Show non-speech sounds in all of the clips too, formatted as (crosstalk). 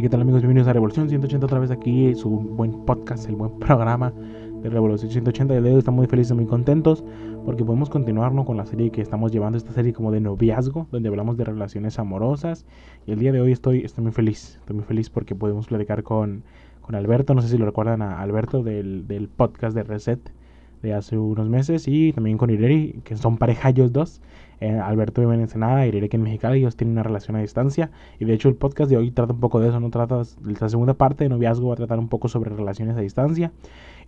¿qué tal amigos? Bienvenidos a Revolución 180 otra vez aquí, su buen podcast, el buen programa de Revolución 180. Y de hoy estamos muy felices, muy contentos porque podemos continuar con la serie que estamos llevando, esta serie como de noviazgo, donde hablamos de relaciones amorosas. Y el día de hoy estoy, estoy muy feliz, estoy muy feliz porque podemos platicar con, con Alberto, no sé si lo recuerdan a Alberto del, del podcast de Reset de hace unos meses y también con Ireri, que son pareja ellos dos. Eh, Alberto vive en Ensenada, que en Mexicali, ellos tienen una relación a distancia. Y de hecho el podcast de hoy trata un poco de eso, no trata, la segunda parte de noviazgo va a tratar un poco sobre relaciones a distancia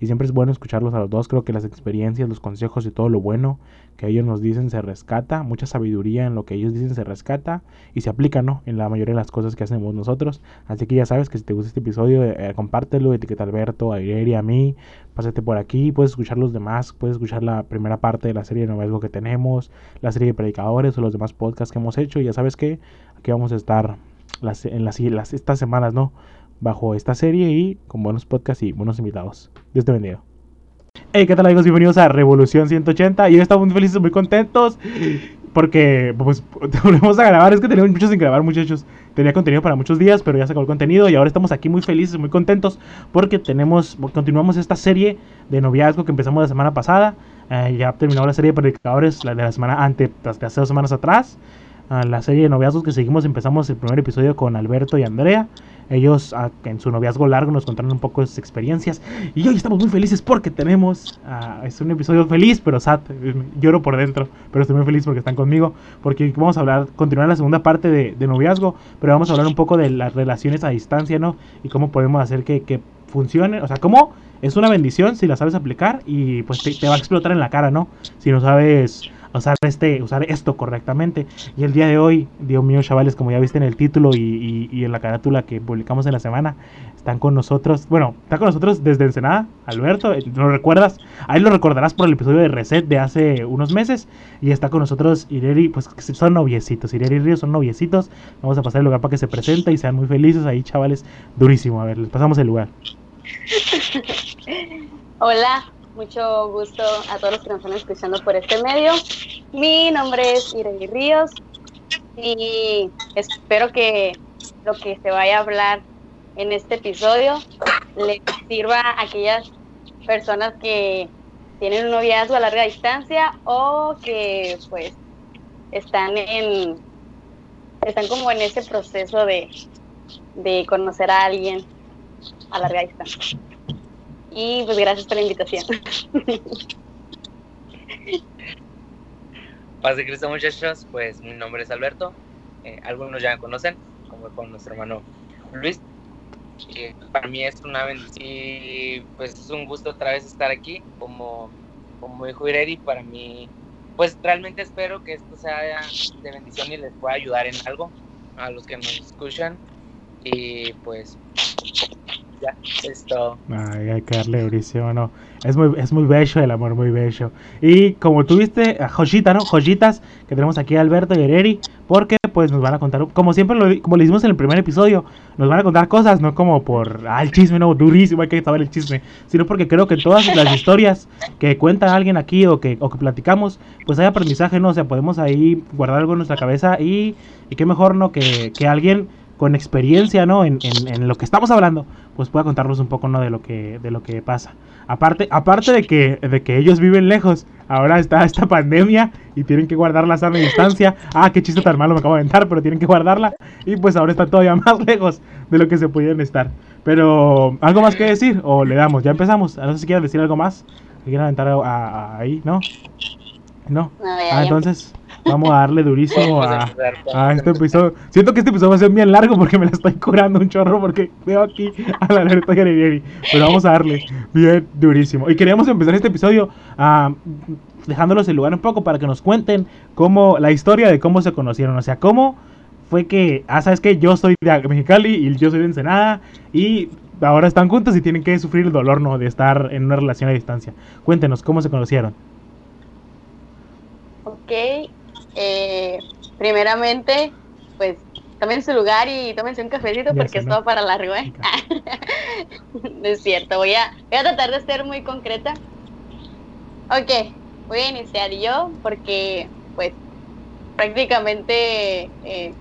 y siempre es bueno escucharlos a los dos. Creo que las experiencias, los consejos y todo lo bueno que ellos nos dicen se rescata, mucha sabiduría en lo que ellos dicen se rescata y se aplica, ¿no? En la mayoría de las cosas que hacemos nosotros. Así que ya sabes que si te gusta este episodio, eh, compártelo, etiqueta a Alberto, a Ireri, a mí, pásate por aquí, puedes escuchar los demás, puedes escuchar la primera parte de la serie de noviazgo que tenemos, la serie de predicadores o los demás podcasts que hemos hecho. Y ya sabes que aquí vamos a estar las, en las, las, estas semanas, ¿no? bajo esta serie y con buenos podcasts y buenos invitados. Dios te bendiga. Hey, ¿qué tal amigos? Bienvenidos a Revolución 180 y hoy estamos muy felices, muy contentos porque pues (laughs) volvemos a grabar, es que tenemos mucho sin grabar muchachos. Tenía contenido para muchos días, pero ya sacó el contenido y ahora estamos aquí muy felices, muy contentos porque tenemos, continuamos esta serie de noviazgo que empezamos la semana pasada. Eh, ya terminamos la serie de predicadores la de la semana antes, de hace dos semanas atrás. Uh, la serie de noviazgos que seguimos, empezamos el primer episodio con Alberto y Andrea. Ellos ah, en su noviazgo largo nos contaron un poco de sus experiencias. Y hoy estamos muy felices porque tenemos. Ah, es un episodio feliz, pero sad. Lloro por dentro. Pero estoy muy feliz porque están conmigo. Porque vamos a hablar, continuar la segunda parte de, noviazgo. Pero vamos a hablar un poco de las relaciones a distancia, ¿no? Y cómo podemos hacer que funcionen. O sea, cómo es una bendición si la sabes aplicar. Y pues te va a explotar en la cara, ¿no? Si no sabes usar, este, usar esto correctamente. Y el día de hoy, Dios mío, chavales, como ya viste en el título y, en la carátula que publicamos en la semana, están con nosotros, bueno, está con nosotros desde Ensenada, Alberto, ¿lo recuerdas? Ahí lo recordarás por el episodio de Reset de hace unos meses. Y está con nosotros Ireri, pues son noviecitos, Ireri y Río son noviecitos. Vamos a pasar el lugar para que se presente y sean muy felices ahí, chavales. Durísimo, a ver, les pasamos el lugar. Hola, mucho gusto a todos los que nos están escuchando por este medio. Mi nombre es Irene Ríos y espero que lo que se vaya a hablar en este episodio le sirva a aquellas personas que tienen un noviazgo a larga distancia o que pues están en están como en ese proceso de, de conocer a alguien a larga distancia. Y pues gracias por la invitación. (laughs) Paz de Cristo muchachos, pues mi nombre es Alberto, eh, algunos ya me conocen, como con nuestro hermano Luis. para mí es una bendición, pues es un gusto otra vez estar aquí, como, como dijo Ireri, para mí, pues realmente espero que esto sea de bendición y les pueda ayudar en algo a los que nos escuchan. Y pues ya, todo. hay que darle durísimo, no. Es muy, es muy bello el amor, muy bello. Y como tuviste, joyita, ¿no? Joyitas que tenemos aquí Alberto y Ereri, porque pues nos van a contar, como siempre, lo, como le hicimos en el primer episodio, nos van a contar cosas, no como por, ah, el chisme, no, durísimo, hay que saber el chisme, sino porque creo que todas las historias que cuenta alguien aquí o que, o que platicamos, pues hay aprendizaje, ¿no? O sea, podemos ahí guardar algo en nuestra cabeza y, y qué mejor, ¿no? Que, que alguien con experiencia, ¿no? En, en, lo que estamos hablando, pues pueda contarnos un poco, ¿no? De lo que, de lo que pasa. Aparte, aparte de que, de que ellos viven lejos, ahora está esta pandemia y tienen que guardar la sana distancia. Ah, qué chiste tan malo me acabo de inventar, pero tienen que guardarla. Y pues ahora están todavía (laughs) más lejos de lo que se pudieran estar. Pero, ¿algo más que decir? ¿O le damos? Ya empezamos. No sé si quieren decir algo más. Si quieren aventar ahí, ¿no? No. Ah, entonces... Vamos a darle durísimo a, este episodio. Siento que este episodio va a ser bien largo porque me la estoy curando un chorro porque veo aquí a la alerta Pero vamos a darle bien durísimo. Y queríamos empezar este episodio uh, dejándolos el lugar un poco para que nos cuenten cómo la historia de cómo se conocieron. O sea, cómo fue que, ah, sabes que yo soy de Mexicali y yo soy de Ensenada y ahora están juntos y tienen que sufrir el dolor, ¿no? De estar en una relación a distancia. Cuéntenos cómo se conocieron. Ok, eh, primeramente, pues tomen su lugar y tómense un cafecito porque es todo para largo, ¿eh? (laughs) es cierto, voy a, voy a tratar de ser muy concreta. Ok, voy a iniciar yo porque, pues, prácticamente eh,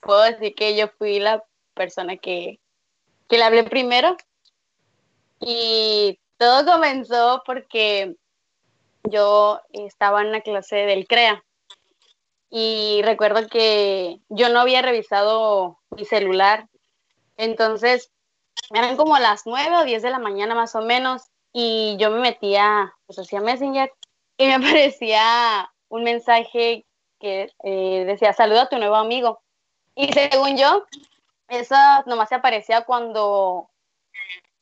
puedo decir que yo fui la persona que, que le hablé primero. Y todo comenzó porque yo estaba en una clase del CREA y recuerdo que yo no había revisado mi celular. Entonces, eran como las 9 o 10 de la mañana más o menos y yo me metía, pues hacía Messenger y me (laughs) aparecía un mensaje que eh, decía, saluda a tu nuevo amigo. Y según yo, eso nomás se aparecía cuando,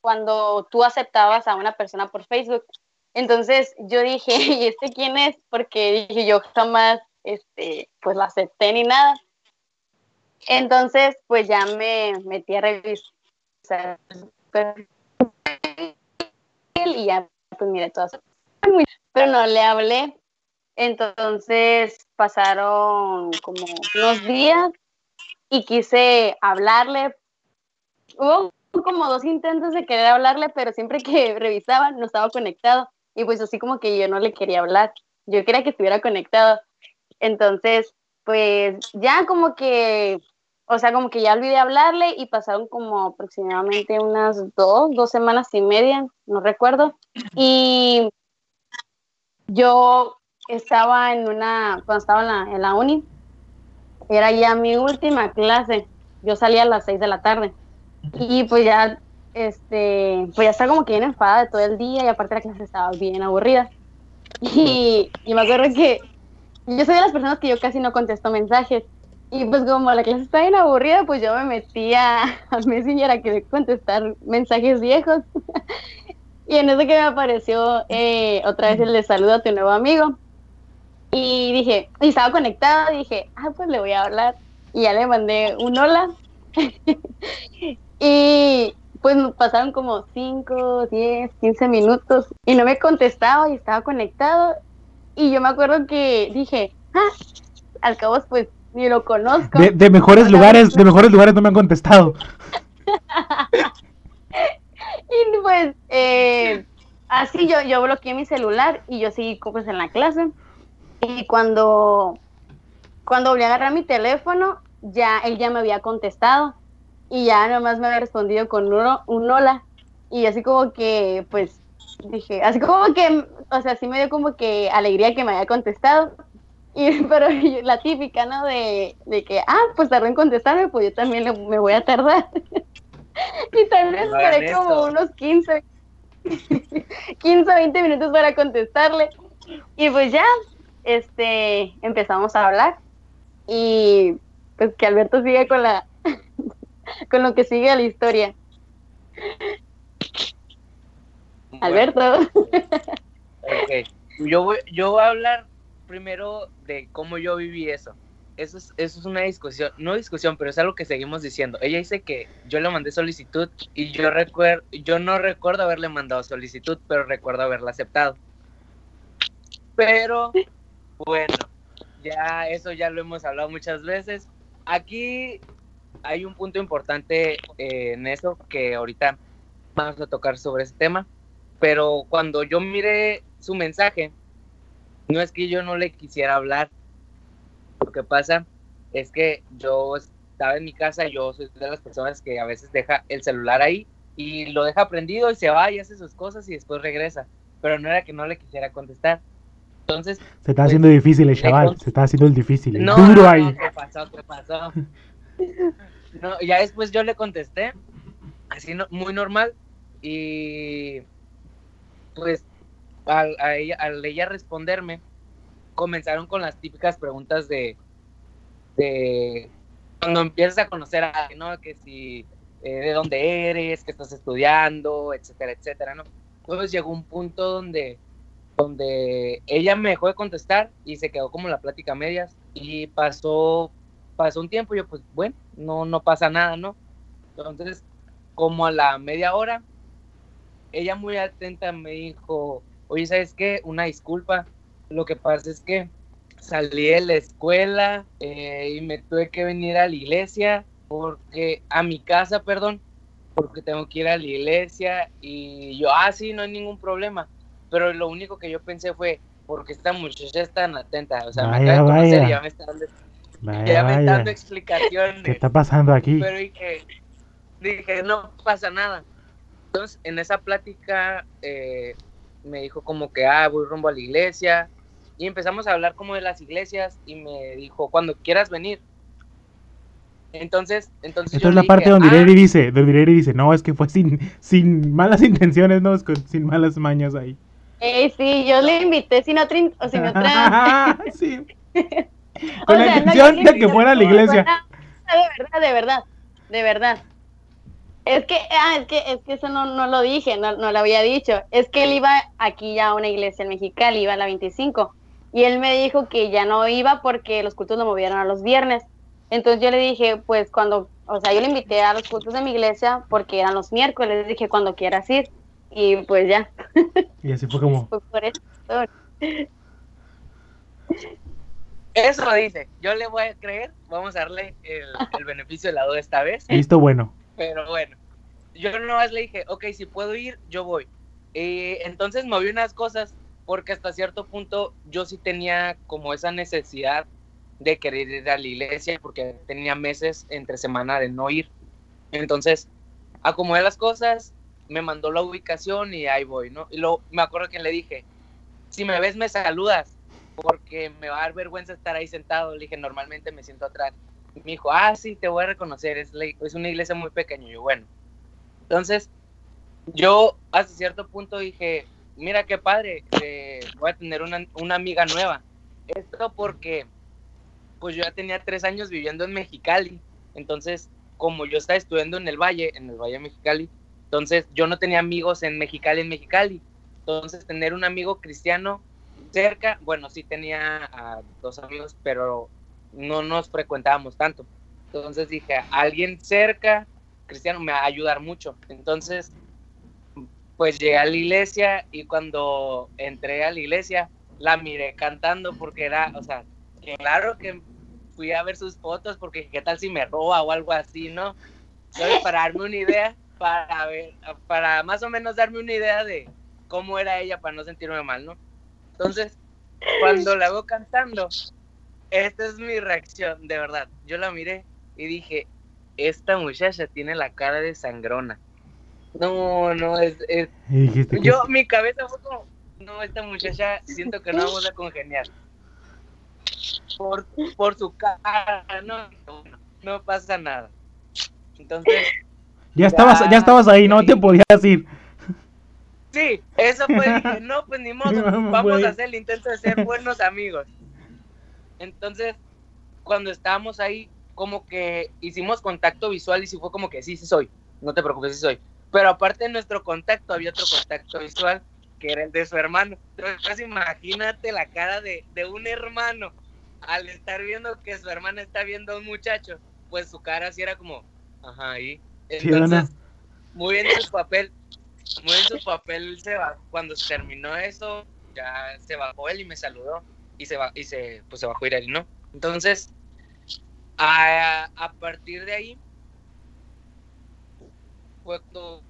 cuando tú aceptabas a una persona por Facebook. Entonces yo dije, (laughs) ¿y este quién es? Porque dije, yo jamás este, pues la acepté ni nada. Entonces, pues ya me metí a revisar y ya, pues mire, todas. Pero no le hablé. Entonces pasaron como unos días y quise hablarle. Hubo como dos intentos de querer hablarle, pero siempre que (laughs) revisaba no estaba conectado. Y pues así como que yo no le quería hablar. Yo quería que estuviera conectado. Entonces, pues ya como que, o sea, como que ya olvidé hablarle y pasaron como aproximadamente unas dos, dos semanas y media, no recuerdo. Y yo estaba en una, cuando estaba en la, en la uni, era ya mi última clase. Yo salía a las seis de la tarde. Y pues ya, este, pues ya estaba como que bien enfadada todo el día y aparte la clase estaba bien aburrida. (laughs) Y, y me acuerdo que yo soy de las personas que yo casi no contesto mensajes. Y pues como la clase está bien aburrida, pues yo me metía a Messenger a que contestar mensajes viejos. (laughs) y en eso que me apareció eh, otra vez el de saludo a tu nuevo amigo. Y dije, y estaba conectado, dije, ah, pues le voy a hablar. Y ya le mandé un hola. (laughs) y pues pasaron como 5, 10, 15 minutos y no me contestaba y estaba conectado. Y yo me acuerdo que dije, ah, al cabo pues ni lo conozco. De, mejores lugares, de mejores lugares no me han contestado. (laughs) y pues eh, así yo, yo bloqueé mi celular y yo seguí pues en la clase. Y cuando, cuando volví a agarrar mi teléfono, ya él ya me había contestado y ya nomás me había respondido con un, un hola. Y así como que, pues, dije, así como que, o sea, sí me dio como que alegría que me haya contestado. Y, (laughs) pero (laughs) la típica, ¿no? De, de que, ah, pues tardó en contestarme, pues yo también me voy a tardar. (laughs) y también esperé como unos 15, 15, 20 minutos para contestarle. Y pues ya, este, empezamos a hablar. Y pues que Alberto sigue con la, con lo que sigue la historia. Alberto. Okay. Yo, voy, yo voy a hablar primero de cómo yo viví eso. Eso es, eso es una discusión, no discusión, pero es algo que seguimos diciendo. Ella dice que yo le mandé solicitud y yo recuerdo, yo no recuerdo haberle mandado solicitud, pero recuerdo haberla aceptado. Pero bueno, ya eso ya lo hemos hablado muchas veces. Aquí hay un punto importante eh, en eso que ahorita vamos a tocar sobre ese tema pero cuando yo miré su mensaje, no es que yo no le quisiera hablar. Lo que pasa es que yo estaba en mi casa, yo soy de las personas que a veces deja el celular ahí y lo deja prendido y se va y hace sus cosas y después regresa. Pero no era que no le quisiera contestar. Entonces. Se está pues, haciendo difícil el chaval, se está haciendo el difícil. no, duro ahí. ¿Qué pasó? ¿Qué pasó? no, ya después yo le contesté, así muy normal, y pues al, ella, responderme, comenzaron con las típicas preguntas de, de cuando empiezas a conocer a alguien, ¿no? Que si, eh, de dónde eres, qué estás estudiando, etcétera, etcétera, ¿no? Entonces llegó un punto donde, donde ella me dejó de contestar y se quedó como la plática a medias y pasó, pasó un tiempo y yo pues bueno, no, no pasa nada, ¿no? Entonces, como a la media hora, ella muy atenta me dijo, oye, ¿sabes qué? Una disculpa. Lo que pasa es que salí de la escuela eh, y me tuve que venir a la iglesia, porque, a mi casa, perdón, porque tengo que ir a la iglesia y yo, ah, sí, no hay ningún problema. Pero lo único que yo pensé fue, porque esta muchacha es tan atenta, o sea, me acaba de conocer y ya me está dando, ya me está dando explicaciones. ¿Qué está pasando aquí? Pero dije, no pasa nada. Entonces, en esa plática eh, me dijo como que, ah, voy rumbo a la iglesia. Y empezamos a hablar como de las iglesias y me dijo, cuando quieras venir. Entonces, entonces Esta es la parte donde ah, dice, donde Ireri dice, no, es que fue sin, sin malas (laughs) intenciones, no, sin malas mañas ahí. Eh, sí, yo le invité sin otra, o sin otra... (laughs) sí. (laughs) Con la intención de que fuera a la iglesia. De verdad, de verdad, de verdad. Es que, ah, es que, es que eso no, no lo dije, no, no lo había dicho. Es que él iba aquí ya a una iglesia en Mexicali, iba a la 25. Y él me dijo que ya no iba porque los cultos lo movieron a los viernes. Entonces yo le dije, pues cuando, o sea, yo le invité a los cultos de mi iglesia porque eran los miércoles. Le dije, cuando quieras ir. Y pues ya. Y así fue como. Fue (laughs) por eso. Eso dice. Yo le voy a creer. Vamos a darle el, el beneficio de la duda esta vez. Listo, bueno. Pero bueno, yo nomás le dije, ok, si puedo ir, yo voy. Y entonces moví unas cosas porque hasta cierto punto yo sí tenía como esa necesidad de querer ir a la iglesia porque tenía meses entre semana de no ir. Entonces, acomodé las cosas, me mandó la ubicación y ahí voy, ¿no? Y luego me acuerdo que le dije, si me ves me saludas, porque me va a dar vergüenza estar ahí sentado. Le dije, normalmente me siento atrás me dijo, ah, sí, te voy a reconocer, es, es una iglesia muy pequeña. Y yo, bueno. Entonces, yo hasta cierto punto dije, mira qué padre, eh, voy a tener una, una, amiga nueva. Esto porque, pues yo ya tenía tres años viviendo en Mexicali. Entonces, como yo estaba estudiando en el Valle, en el Valle de Mexicali, entonces yo no tenía amigos en Mexicali, en Mexicali. Entonces, tener un amigo cristiano cerca, bueno, sí tenía dos amigos, pero no nos frecuentábamos tanto. Entonces dije, alguien cerca, cristiano, me va a ayudar mucho. Entonces, pues llegué a la iglesia y cuando entré a la iglesia, la miré cantando porque era, o sea, claro que fui a ver sus fotos porque qué tal si me roba o algo así, ¿no? Entonces, para darme una idea, para ver, para más o menos darme una idea de cómo era ella para no sentirme mal, ¿no? Entonces, cuando la veo cantando, esta es mi reacción, de verdad. Yo la miré y dije, esta muchacha tiene la cara de sangrona. No, no, es... Yo, mi cabeza fue como, no, esta muchacha siento que no vamos a congeniar. Por, por su cara, no, no, pasa nada. Entonces... Ya, estabas, ya estabas ahí, no te podías ir. Sí, eso fue, dije, no, pues ni (laughs) modo, vamos a hacer el intento de ser buenos amigos. Entonces, cuando estábamos ahí, como que hicimos contacto visual y sí fue como que sí, sí soy, no te preocupes, sí soy. Pero aparte de nuestro contacto, había otro contacto visual que era el de su hermano. Entonces, imagínate la cara de, un hermano al estar viendo que su hermana está viendo a un muchacho, pues su cara así era como, ajá, ahí. Entonces, muy bien su papel, muy bien su papel se va. Cuando terminó eso, ya se bajó él y me saludó y se, va, y se, pues se bajó Irari, ¿no? Entonces, a, a partir de ahí, cuando,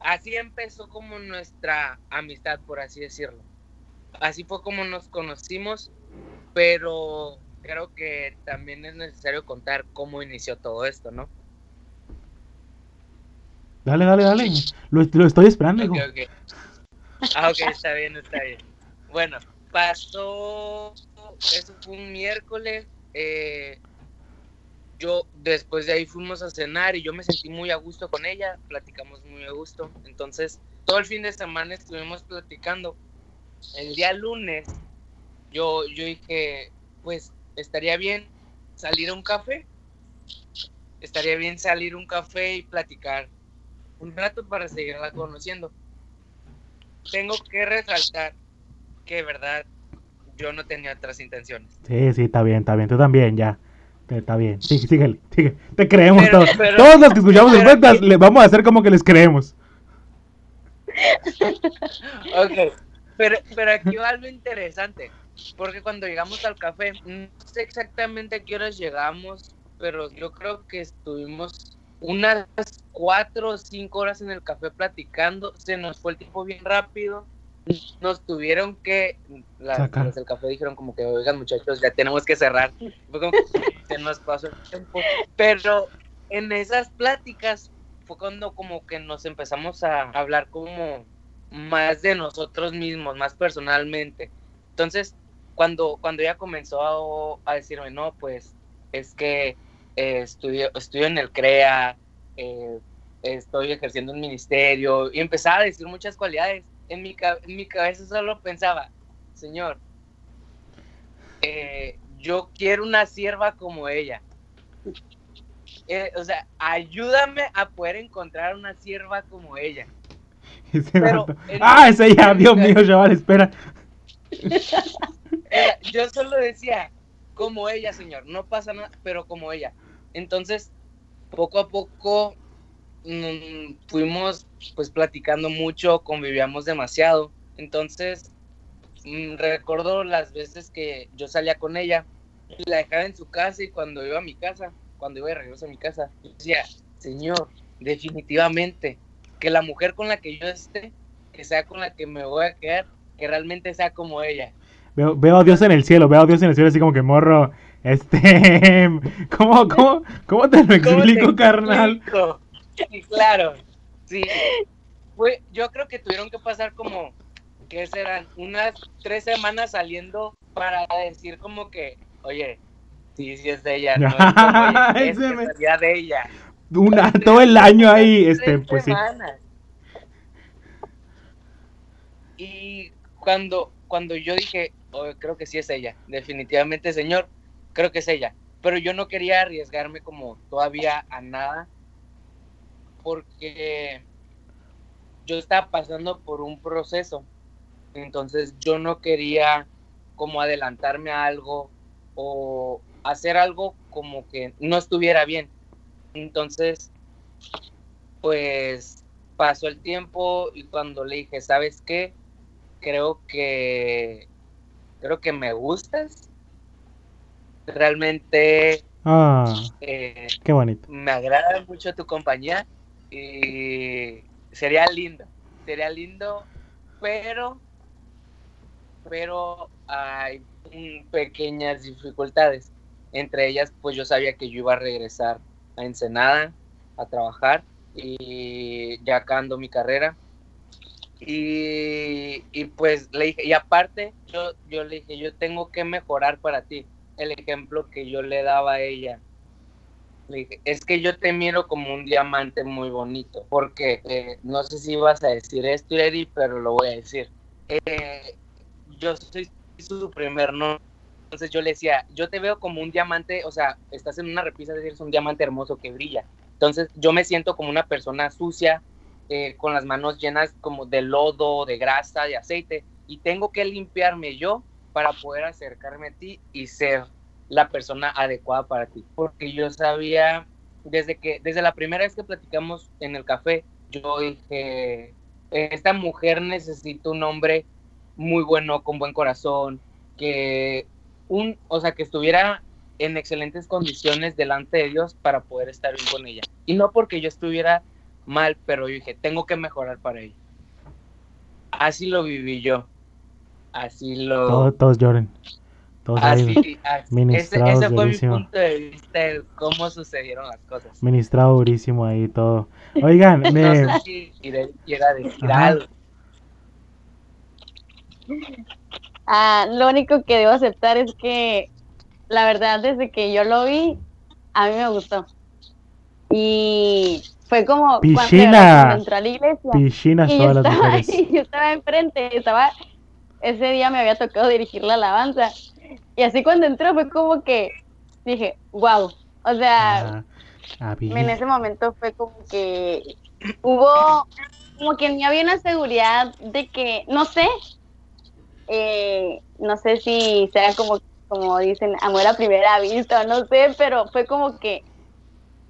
así empezó como nuestra amistad, por así decirlo. Así fue como nos conocimos, pero creo que también es necesario contar cómo inició todo esto, ¿no? Dale, dale, dale. Lo, lo estoy esperando, okay, Okay. Ah, ok, está bien, está bien. Bueno, pasó, eso fue un miércoles, eh, yo después de ahí fuimos a cenar y yo me sentí muy a gusto con ella, platicamos muy a gusto, entonces todo el fin de semana estuvimos platicando. El día lunes yo, yo dije, pues estaría bien salir a un café, estaría bien salir a un café y platicar un rato para seguirla conociendo. Tengo que resaltar que verdad yo no tenía otras intenciones. Sí, sí, está bien, está bien. Tú también, ya. Está bien. Sí, síguele, síguele. Te creemos todos. todos los que escuchamos el podcast, le vamos a hacer como que les creemos. ok, pero, pero aquí va algo interesante. Porque cuando llegamos al café, no sé exactamente a qué horas llegamos, pero yo creo que estuvimos unas cuatro o cinco horas en el café platicando. Se nos fue el tiempo bien rápido nos tuvieron que las, del café dijeron como que oigan muchachos ya tenemos que cerrar se nos pasó el tiempo. Pero en esas pláticas fue cuando como que nos empezamos a hablar como más de nosotros mismos, más personalmente. Entonces, cuando, cuando ella comenzó a, decirme, no, pues es que eh, estudio, estudio en el CREA, eh, estoy ejerciendo un ministerio, y empezaba a decir muchas cualidades, en mi, en mi cabeza solo pensaba, Señor, eh, yo quiero una sierva como ella. Eh, o sea, ayúdame a poder encontrar una sierva como ella. (laughs) ah, es ella, Dios mío, chaval, espera. (laughs) yo solo decía, como ella, señor, no pasa nada, pero como ella. Entonces, poco a poco mm, fuimos pues platicando mucho, convivíamos demasiado. Entonces, mm, recuerdo las veces que yo salía con ella, la dejaba en su casa y cuando iba a mi casa, cuando iba de regreso a mi casa, decía, Señor, definitivamente, que la mujer con la que yo esté, que sea con la que me voy a quedar, que realmente sea como ella. Veo, veo a Dios en el cielo, veo a Dios en el cielo así como que morro, este, (laughs) ¿cómo, cómo, cómo te lo explico, carnal? Sí, claro, sí. Fue, yo creo que tuvieron que pasar como, que serán? Unas tres semanas saliendo para decir como que, oye, sí, sí es de ella, no es, (laughs) de ella. Una, todo el año ahí, este, pues sí. Y cuando, cuando yo dije, oh, creo que sí es ella, definitivamente, señor, creo que es ella. Pero yo no quería arriesgarme como todavía a nada, porque yo estaba pasando por un proceso. Entonces yo no quería como adelantarme a algo o hacer algo como que no estuviera bien. Entonces, pues pasó el tiempo y cuando le dije, ¿sabes qué? Creo que creo que me gustas. Realmente ah, eh, qué bonito. Me agrada mucho tu compañía y sería lindo, sería lindo, pero pero hay pequeñas dificultades. Entre ellas, pues yo sabía que yo iba a regresar a Ensenada a trabajar y ya acabando mi carrera. Y, pues le dije, y aparte, yo, yo le dije, yo tengo que mejorar para ti. El ejemplo que yo le daba a ella. Es que yo te miro como un diamante muy bonito, porque eh, no sé si vas a decir esto, Eri, pero lo voy a decir. Eh, yo soy su primer no. Entonces yo le decía, yo te veo como un diamante, o sea, estás en una repisa, es decir, es un diamante hermoso que brilla. Entonces yo me siento como una persona sucia, eh, con las manos llenas como de lodo, de grasa, de aceite, y tengo que limpiarme yo para poder acercarme a ti y ser la persona adecuada para ti. Porque yo sabía, desde que, desde la primera vez que platicamos en el café, yo dije, esta mujer necesita un hombre muy bueno, con buen corazón, que un, o sea, que estuviera en excelentes condiciones delante de Dios para poder estar bien con ella. Y no porque yo estuviera mal, pero yo dije, tengo que mejorar para ella. Así lo viví yo. Así lo... Todos, lloren. Todos así, ese, ese fue mi punto de vista de cómo sucedieron las cosas. Ministrado durísimo ahí todo. Oigan, (laughs) me... no sé si quiera decir algo. Ah, lo único que debo aceptar es que la verdad desde que yo lo vi, a mí me gustó. Y fue como Piscina. cuando entró a la iglesia. Piscina y yo, estaba, (laughs) yo estaba enfrente, estaba, ese día me había tocado dirigir la alabanza. Y así cuando entró fue como que dije, wow. O sea, ah, en ese momento fue como que hubo, como que ni había una seguridad de que, no sé, eh, no sé si sea como, como dicen, amor a primera vista, no sé, pero fue como que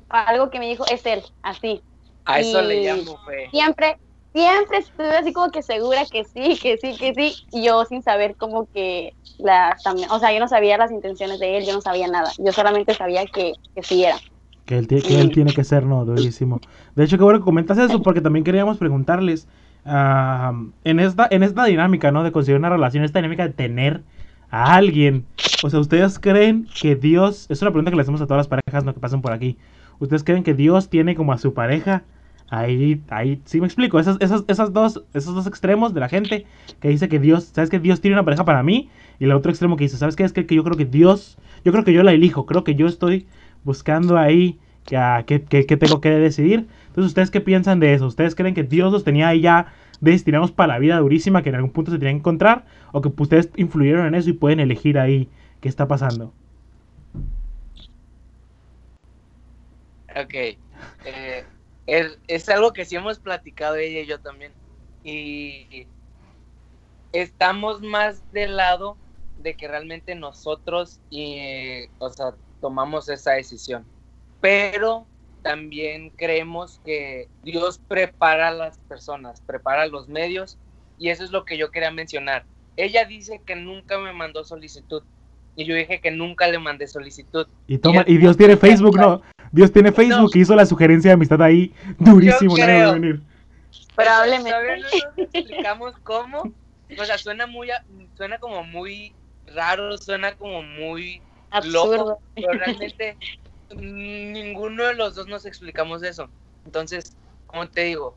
algo que me dijo, es él, así. A eso le llamo fe. Siempre, siempre estuve así como que segura que sí, que sí, que sí, y yo sin saber como que la, o sea, yo no sabía las intenciones de él, yo no sabía nada, yo solamente sabía que, que sí era. Que él, que él tiene que ser, no, durísimo. De hecho, qué bueno que comentas eso, porque también queríamos preguntarles, en, esta, en esta dinámica, ¿no? De conseguir una relación, esta dinámica de tener a alguien. O sea, ¿ustedes creen que Dios, es una pregunta que le hacemos a todas las parejas ¿no? que pasan por aquí, ¿Ustedes creen que Dios tiene como a su pareja? Ahí, ahí, sí me explico, esas, esas, esas dos, esos dos extremos de la gente que dice que Dios, ¿sabes que Dios tiene una pareja para mí? Y el otro extremo que dice, ¿sabes qué? Es que, que yo creo que Dios, yo creo que yo la elijo, creo que yo estoy buscando ahí que, que, tengo que decidir. Entonces, ¿ustedes qué piensan de eso? ¿Ustedes creen que Dios los tenía ahí ya destinados para la vida durísima que en algún punto se tenían que encontrar? ¿O que ustedes influyeron en eso y pueden elegir ahí qué está pasando? Ok. Eh, es, algo que sí hemos platicado ella y yo también. Y estamos más del lado de que realmente nosotros, y, o sea, tomamos esa decisión. Pero también creemos que Dios prepara a las personas, prepara los medios, y eso es lo que yo quería mencionar. Ella dice que nunca me mandó solicitud, y yo dije que nunca le mandé solicitud. Y, toma, y, Dios tiene Facebook, ¿no? Dios tiene Facebook y hizo la sugerencia de amistad ahí durísimo. Yo creo. venir. Probablemente. no nos explicamos cómo. O sea, suena muy, suena como muy raro, suena como muy Absurdo. loco, pero realmente ninguno de los dos nos explicamos eso. Entonces, como te digo,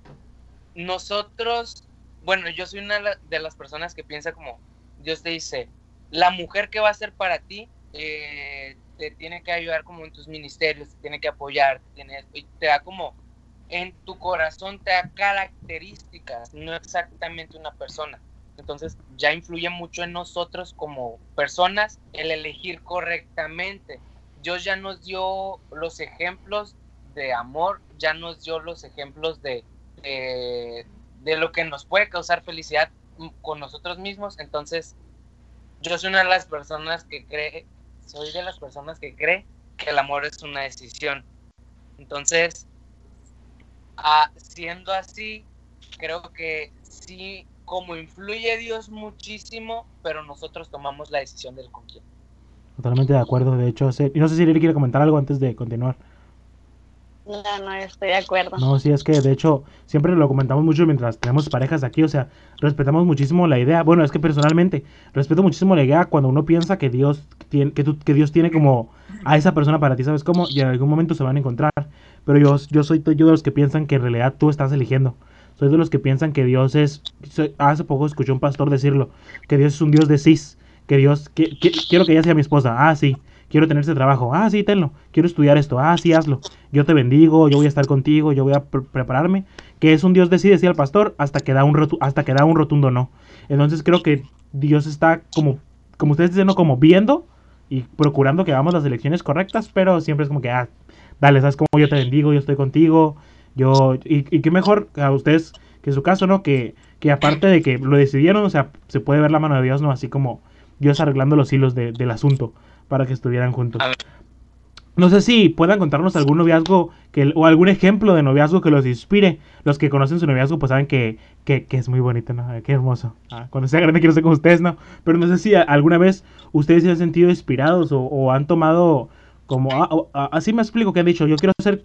nosotros, bueno, yo soy una de las personas que piensa como Dios te dice, la mujer que va a ser para ti eh, te tiene que ayudar como en tus ministerios, te tiene que apoyar, te, te da como en tu corazón te da características, no exactamente una persona. Entonces ya influye mucho en nosotros como personas el elegir correctamente. Dios ya nos dio los ejemplos de amor, ya nos dio los ejemplos de, de lo que nos puede causar felicidad con nosotros mismos. Entonces yo soy una de las personas que cree, soy de las personas que cree que el amor es una decisión. Entonces, ah, siendo así, creo que sí, como influye Dios muchísimo, pero nosotros tomamos la decisión del con quién. Totalmente de acuerdo, de hecho, y no sé si Lili quiere comentar algo antes de continuar. No, no, estoy de acuerdo. No, sí, es que de hecho siempre lo comentamos mucho mientras tenemos parejas aquí, o sea, respetamos muchísimo la idea. Bueno, es que personalmente respeto muchísimo la idea cuando uno piensa que Dios tiene, que, que Dios tiene como a esa persona para ti, ¿sabes cómo? Y en algún momento se van a encontrar. Pero yo, yo soy yo de los que piensan que en realidad tú estás eligiendo. Soy de los que piensan que Dios es. hace poco escuché un pastor decirlo: que Dios es un Dios de cis. Que Dios. Que, quiero que ella sea mi esposa. Ah, sí quiero tener ese trabajo, ah, sí, tenlo, quiero estudiar esto, ah, sí, hazlo, yo te bendigo, yo voy a estar contigo, yo voy a prepararme, que es un Dios decide, decía el pastor, hasta que da un, hasta que da un rotundo no. Entonces creo que Dios está como, como ustedes dicen, como viendo y procurando que hagamos las elecciones correctas, pero siempre es como que, ah, dale, sabes cómo yo te bendigo, yo estoy contigo, yo, y, qué mejor a ustedes que su caso, ¿no? Que, que aparte de que lo decidieron, o sea, se puede ver la mano de Dios, ¿no? Así como Dios arreglando los hilos del asunto para que estuvieran juntos. No sé si puedan contarnos algún noviazgo que, o algún ejemplo de noviazgo que los inspire. Los que conocen su noviazgo pues saben que, que, es muy bonito, ¿no? Qué hermoso. Ah, cuando sea grande quiero ser con ustedes, ¿no? Pero no sé si alguna vez ustedes se han sentido inspirados o, han tomado como... Ah, ah, así me explico que han dicho, yo quiero ser...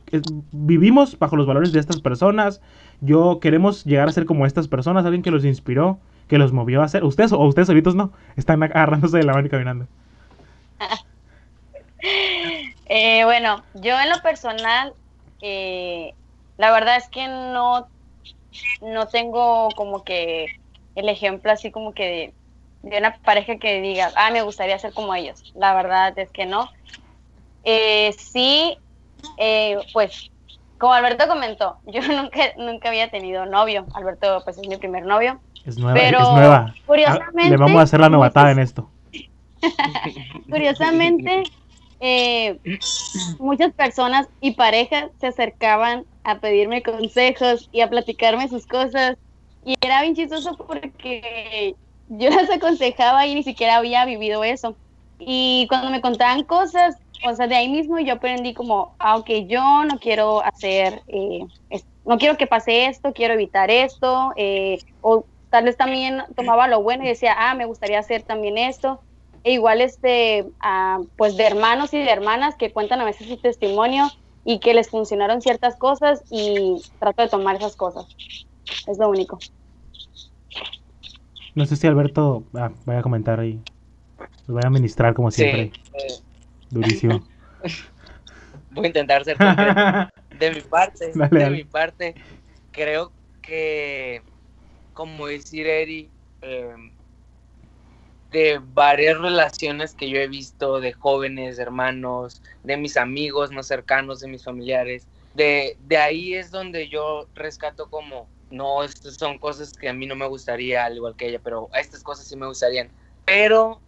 vivimos bajo los valores de estas personas. Yo queremos llegar a ser como estas personas. Alguien que los inspiró, que los movió a ser... Ustedes o ustedes solitos no. Están agarrándose de la mano y caminando. (laughs) Eh, bueno, yo en lo personal, eh, la verdad es que no, no tengo como que el ejemplo así como que de, una pareja que diga, ah, me gustaría ser como ellos. La verdad es que no. Eh, sí, pues como Alberto comentó, (laughs) yo nunca, nunca había tenido novio. Alberto, pues es mi primer novio. Es nueva, pero, es nueva. Curiosamente, le vamos a hacer la novatada en esto. (laughs) Curiosamente, (laughs) eh, muchas personas y parejas se acercaban a pedirme consejos y a platicarme sus cosas. Y era bien chistoso porque yo (laughs) las aconsejaba y ni siquiera había vivido eso. Y cuando me contaban cosas, o sea, de ahí mismo yo aprendí como, ah, yo no quiero hacer, eh, no quiero que pase esto, quiero evitar esto, eh, o tal vez también tomaba lo bueno y decía, ah, me gustaría hacer también esto. E igual este, pues de hermanos y de hermanas que cuentan a veces su testimonio y que les funcionaron ciertas cosas y trato de tomar esas cosas. Es lo único. No sé si Alberto ah, vaya a comentar ahí. Lo voy a administrar como siempre. Durísimo. (laughs) voy a intentar ser concreto. (laughs) De mi parte, de mi parte, creo que, como decir Eri, em, de varias relaciones que yo he visto de jóvenes, hermanos, de mis amigos más cercanos, de mis familiares, de, de ahí es donde yo rescato como, no, estas son cosas que a mí no me gustaría, al igual que ella, pero estas cosas sí me gustarían. Pero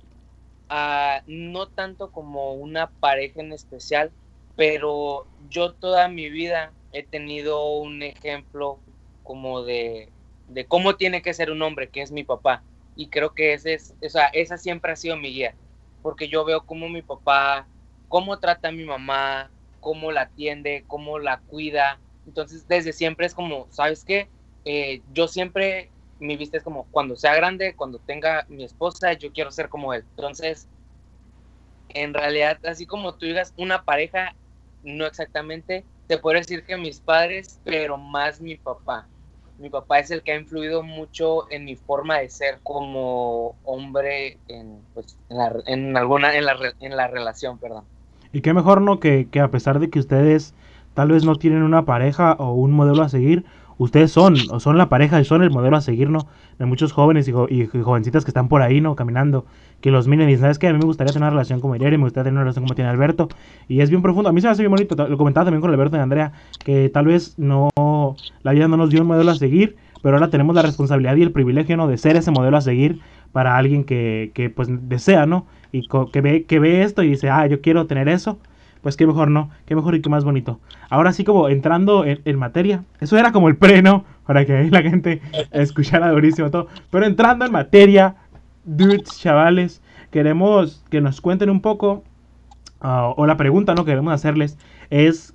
uh, no tanto como una pareja en especial, pero yo toda mi vida he tenido un ejemplo como de, de cómo tiene que ser un hombre, que es mi papá. Y creo que ese es, o sea, esa siempre ha sido mi guía, porque yo veo cómo mi papá, cómo trata a mi mamá, cómo la atiende, cómo la cuida. Entonces, desde siempre es como, ¿sabes qué? Eh, yo siempre mi vista es como cuando sea grande, cuando tenga mi esposa, yo quiero ser como él. Entonces, en realidad, así como tú digas una pareja, no exactamente, te puedo decir que mis padres, pero más mi papá. Mi papá es el que ha influido mucho en mi forma de ser como hombre en, pues, en, alguna en la, en la relación, perdón. Y qué mejor no que, que a pesar de que ustedes tal vez no tienen una pareja o un modelo a seguir, ustedes son, son la pareja y son el modelo a seguir, ¿no? De muchos jóvenes y, jovencitas que están por ahí, ¿no? Caminando, que los miren y dicen, ¿sabes qué? A mí me gustaría tener una relación como Irene, me gustaría tener una relación como tiene Alberto. Y es bien profundo. A mí se me hace bien bonito, lo comentaba también con Alberto y Andrea, que tal vez no, la vida no nos dio un modelo a seguir, pero ahora tenemos la responsabilidad y el privilegio, ¿no? De ser ese modelo a seguir para alguien que, que pues desea, ¿no? Y que ve, que ve esto y dice, ah, yo quiero tener eso pues qué mejor no, qué mejor y qué más bonito. Ahora sí como entrando en, materia, eso era como el pre, Para que la gente escuchara durísimo todo. Pero entrando en materia, dudes, chavales, queremos que nos cuenten un poco, ah, o la pregunta, ¿no? Que queremos hacerles es,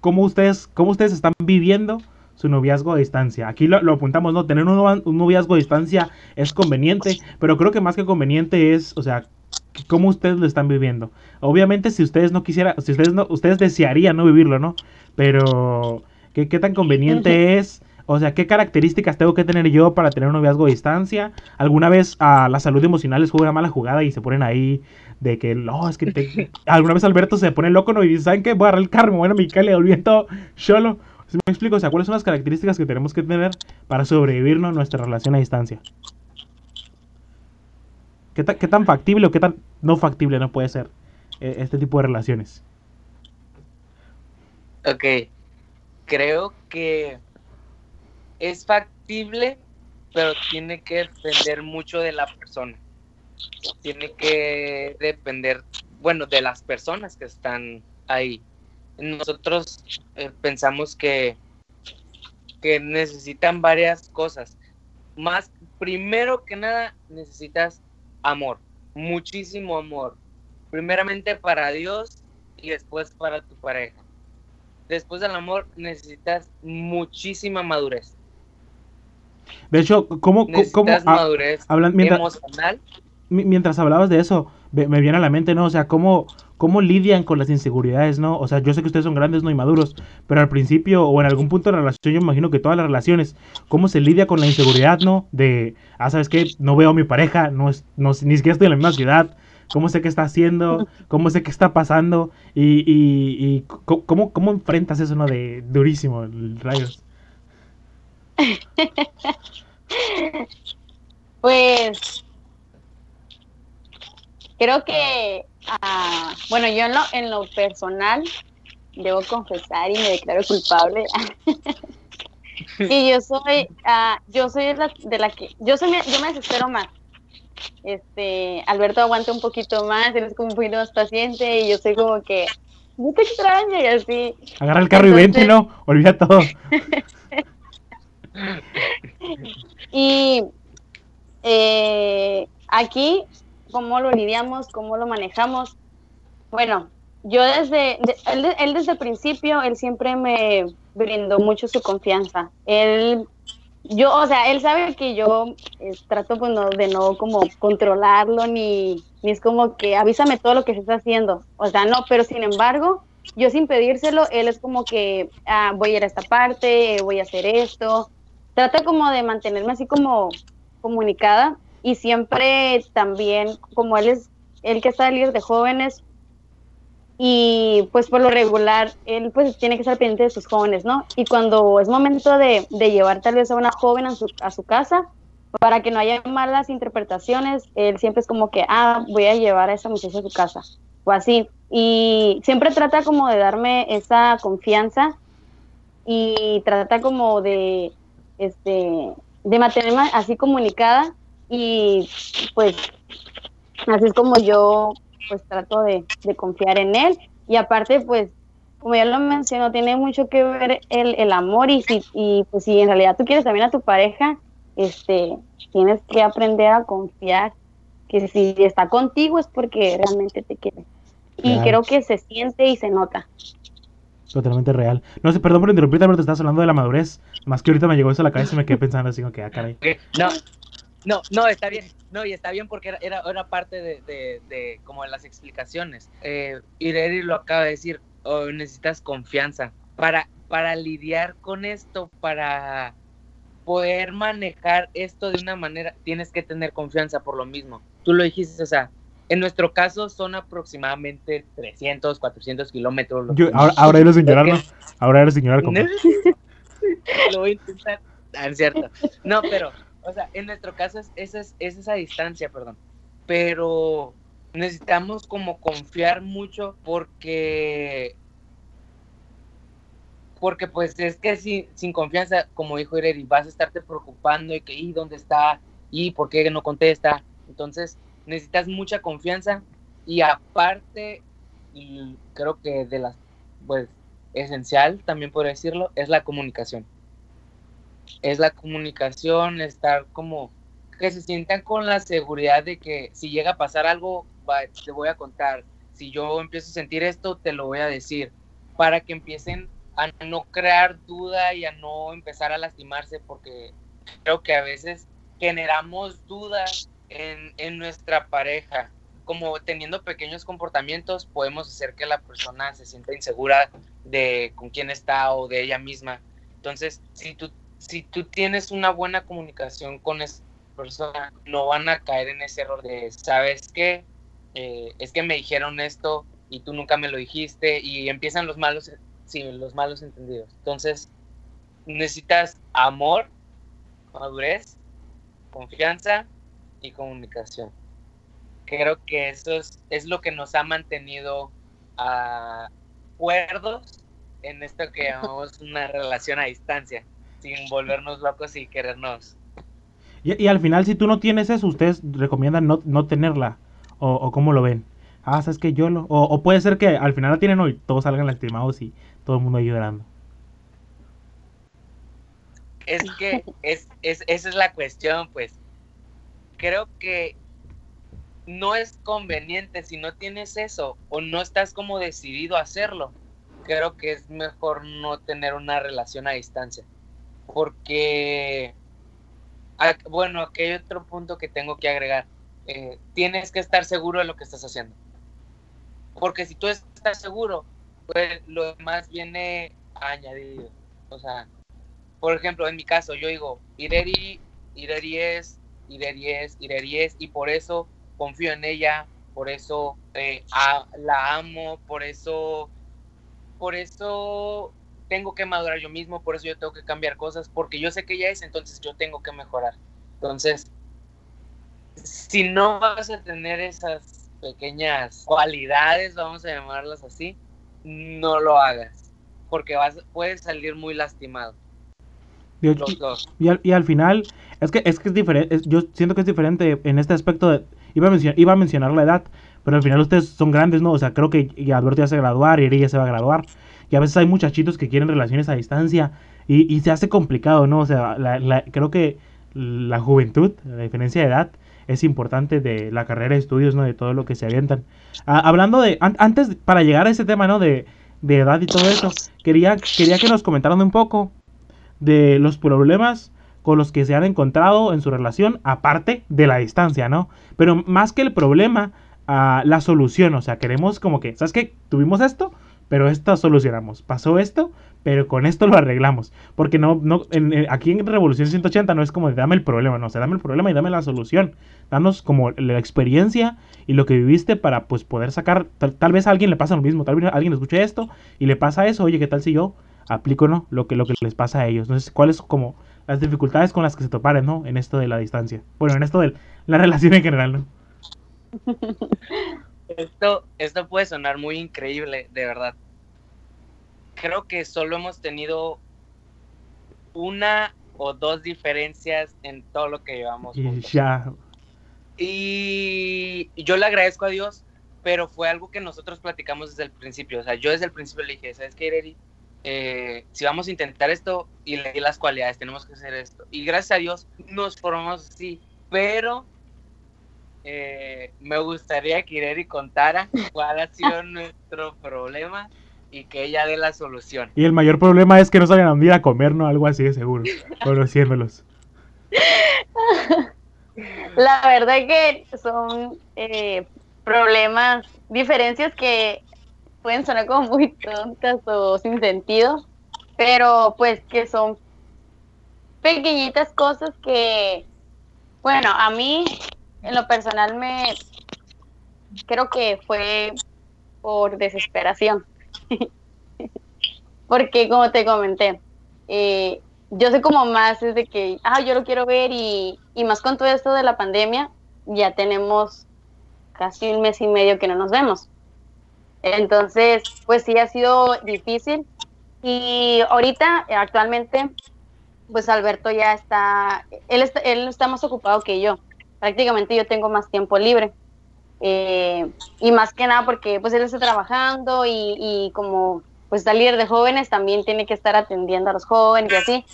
¿cómo ustedes, cómo ustedes están viviendo su noviazgo a distancia. Aquí lo, apuntamos, ¿no? Tener un, noviazgo a distancia es conveniente, pero creo que más que conveniente es, o sea, cómo ustedes lo están viviendo. Obviamente si ustedes no quisieran, si ustedes no, ustedes desearían no vivirlo, ¿no? Pero ¿qué, qué tan conveniente es? O sea, ¿qué características tengo que tener yo para tener un noviazgo a distancia? ¿Alguna vez a la salud emocional les juega mala jugada y se ponen ahí de que, no, es que (laughs) alguna vez Alberto se pone loco ¿no? y dice, ¿saben qué? Voy a agarrar el carro, bueno, me le volví todo solo. me explico? O sea, ¿cuáles son las características que tenemos que tener para sobrevivir nuestra relación a distancia? ¿Qué, tan factible o qué tan no factible no puede ser eh, este tipo de relaciones? Ok, creo que es factible, pero tiene que depender mucho de la persona. Tiene que depender, bueno, de las personas que están ahí. Nosotros eh, pensamos que, que necesitan varias cosas. Más, primero que nada, necesitas amor, muchísimo amor. Primeramente para Dios y después para tu pareja. Después del amor necesitas muchísima madurez. De hecho, ¿cómo, necesitas madurez emocional? Mientras hablabas de eso, me, viene a la mente, ¿no? O sea, ¿cómo, cómo lidian con las inseguridades, ¿no? O sea, yo sé que ustedes son grandes, no y maduros, pero al principio o en algún punto de la relación, yo imagino que todas las relaciones, ¿cómo se lidia con la inseguridad, ¿no? De, ah, ¿sabes qué? No veo a mi pareja, no, es, no ni siquiera estoy en la misma ciudad, ¿cómo sé qué está haciendo? (laughs) ¿Cómo sé qué está pasando? Y, y, y ¿cómo, ¿cómo enfrentas eso, ¿no? De durísimo, rayos. (laughs) pues creo que Ah, bueno, yo en lo, en lo personal debo confesar y me declaro culpable. (laughs) y yo soy, uh, yo soy de la, de la, que, yo soy, yo me desespero más. Este, Alberto aguanta un poquito más, él es como un poquito más paciente y yo soy como que, no te extraño y así. Agarra el carro y vente, ¿no? Olvida todo. (laughs) y eh, aquí cómo lo lidiamos, cómo lo manejamos. Bueno, yo desde, él, desde el principio, él siempre me brindó mucho su confianza. Él, yo, o sea, él sabe que yo eh, trato pues, de no como controlarlo, ni, ni es como que avísame todo lo que se está haciendo. O sea, no, pero sin embargo, yo sin pedírselo, él es como que ah, voy a ir a esta parte, voy a hacer esto. Trata como de mantenerme así como comunicada y siempre también, como él es el que está líder de jóvenes, y pues por lo regular él pues tiene que estar pendiente de sus jóvenes, ¿no? Y cuando es momento de, de llevar tal vez a una joven a su, a su casa, para que no haya malas interpretaciones, él siempre es como que, ah, voy a llevar a esa muchacha a su casa, o así. Y siempre trata como de darme esa confianza y trata como de, este, de mantenerme así comunicada y pues así es como yo pues trato de, confiar en él y aparte pues como ya lo mencionó tiene mucho que ver el, el amor y si y pues si en realidad tú quieres también a tu pareja este tienes que aprender a confiar que si está contigo es porque realmente te quiere y creo que se siente y se nota totalmente real. No sé, perdón por interrumpirte, pero te estás hablando de la madurez. Más que ahorita me llegó eso a la cabeza y me quedé pensando así como que, ah, caray. No, no, no, está bien. No, y está bien porque era, era, parte de, de, de, como de las explicaciones. Eh, Ireri lo acaba de decir, oh, necesitas confianza para, para lidiar con esto, para poder manejar esto de una manera, tienes que tener confianza por lo mismo. Tú lo dijiste, o sea, en nuestro caso son aproximadamente 300, 400 kilómetros. ahora, ahora eres sin llorar, ¿no? (laughs) Ahora eres sin llorar. (laughs) Lo voy a intentar. Ah, es cierto. No, pero, o sea, en nuestro caso es, es, es esa distancia, perdón. Pero necesitamos como confiar mucho porque porque pues es que sin, sin confianza, como dijo Ireri, vas a estarte preocupando y que, ¿y dónde está? ¿Y por qué no contesta? Entonces, necesitas mucha confianza y aparte, y creo que de las, pues, esencial, también podría decirlo, es la comunicación. Es la comunicación, estar como, que se sientan con la seguridad de que si llega a pasar algo, te voy a contar. Si yo empiezo a sentir esto, te lo voy a decir. Para que empiecen a no crear duda y a no empezar a lastimarse, porque creo que a veces generamos dudas en, nuestra pareja, como teniendo pequeños comportamientos, podemos hacer que la persona se sienta insegura de con quién está o de ella misma. Entonces, si tú, si tú tienes una buena comunicación con esa persona, no van a caer en ese error de, ¿sabes qué? Eh, es que me dijeron esto y tú nunca me lo dijiste y empiezan los malos, sí, los malos entendidos. Entonces, necesitas amor, madurez, confianza y comunicación. Creo que eso es, es lo que nos ha mantenido a cuerdos en esto que (laughs) llamamos una relación a distancia, sin volvernos locos y querernos. Y, al final, si tú no tienes eso, ustedes recomiendan no, no tenerla, o, o cómo lo ven. Ah, sabes que yo lo. O, puede ser que al final la tienen hoy, todos salgan lastimados y todo el mundo ahí llorando. Es que es, es, esa es la cuestión, pues creo que no es conveniente si no tienes eso o no estás como decidido a hacerlo. Creo que es mejor no tener una relación a distancia. Porque, bueno, aquí hay otro punto que tengo que agregar. Eh, tienes que estar seguro de lo que estás haciendo. Porque si tú estás seguro, pues lo demás viene añadido. O sea, por ejemplo, en mi caso, yo digo, Ireri, Ireri es 10 y de 10 y por eso confío en ella, por eso eh, la amo, por eso, por eso tengo que madurar yo mismo, por eso yo tengo que cambiar cosas, porque yo sé que ella es, entonces yo tengo que mejorar. Entonces, si no vas a tener esas pequeñas cualidades, vamos a llamarlas así, no lo hagas, porque vas, puedes salir muy lastimado. Y, al, y, al, final, es que es, que es diferente, yo siento que es diferente en este aspecto. De, iba, a mencionar, iba a mencionar la edad, pero al final ustedes son grandes, ¿no? O sea, creo que Alberto ya se va a graduar y ella se va a graduar. Y a veces hay muchachitos que quieren relaciones a distancia y, y se hace complicado, ¿no? O sea, la, creo que la juventud, la diferencia de edad, es importante de la carrera de estudios, ¿no? De todo lo que se avientan. Ah, hablando de, antes, para llegar a ese tema, ¿no? De, de edad y todo eso, quería, quería que nos comentaran un poco de los problemas con los que se han encontrado en su relación, aparte de la distancia, ¿no? Pero más que el problema, ah, la solución, o sea, queremos como que, ¿sabes qué? Tuvimos esto, pero esto solucionamos. Pasó esto, pero con esto lo arreglamos. Porque no, no, en, aquí en Revolución 180 no es como de dame el problema, no, o sea, dame el problema y dame la solución. Danos como la experiencia y lo que viviste para pues poder sacar, tal, vez a alguien le pasa lo mismo, tal vez alguien escuche esto y le pasa eso, oye, ¿qué tal si yo aplico no lo que, lo que les pasa a ellos? Entonces, ¿cuáles como las dificultades con las que se toparen, ¿no? En esto de la distancia. Bueno, en esto de la (laughs) relación en general, ¿no? (laughs) Esto, esto puede sonar muy increíble, de verdad. Creo que solo hemos tenido una o dos diferencias en todo lo que llevamos. Y ya. Y yo le agradezco a Dios, pero fue algo que nosotros platicamos desde el principio. O sea, yo desde el principio le dije, ¿sabes qué, Ireri? Eh, si vamos a intentar esto y le di las cualidades, tenemos que hacer esto. Y gracias a Dios nos formamos así, pero eh, me gustaría que Ireri contara cuál ha sido (laughs) nuestro problema y que ella dé la solución. Y el mayor problema es que no salgan a un día a comer, ¿no? Algo así de seguro, conociéndolos. (laughs) La verdad que son eh, problemas, diferencias que pueden sonar como muy tontas o sin sentido, pero pues que son pequeñitas cosas que, bueno, a mí en lo personal me creo que fue por desesperación. (laughs) Porque como te comenté, eh, yo sé como más de que, ah, yo lo quiero ver y, y más con todo esto de la pandemia, ya tenemos casi un mes y medio que no nos vemos. Entonces, pues sí ha sido difícil. Y ahorita, actualmente, pues Alberto ya está, él está, él está más ocupado que yo. Prácticamente yo tengo más tiempo libre. Eh, y más que nada porque pues él está trabajando y, como pues está líder de jóvenes, también tiene que estar atendiendo a los jóvenes y así.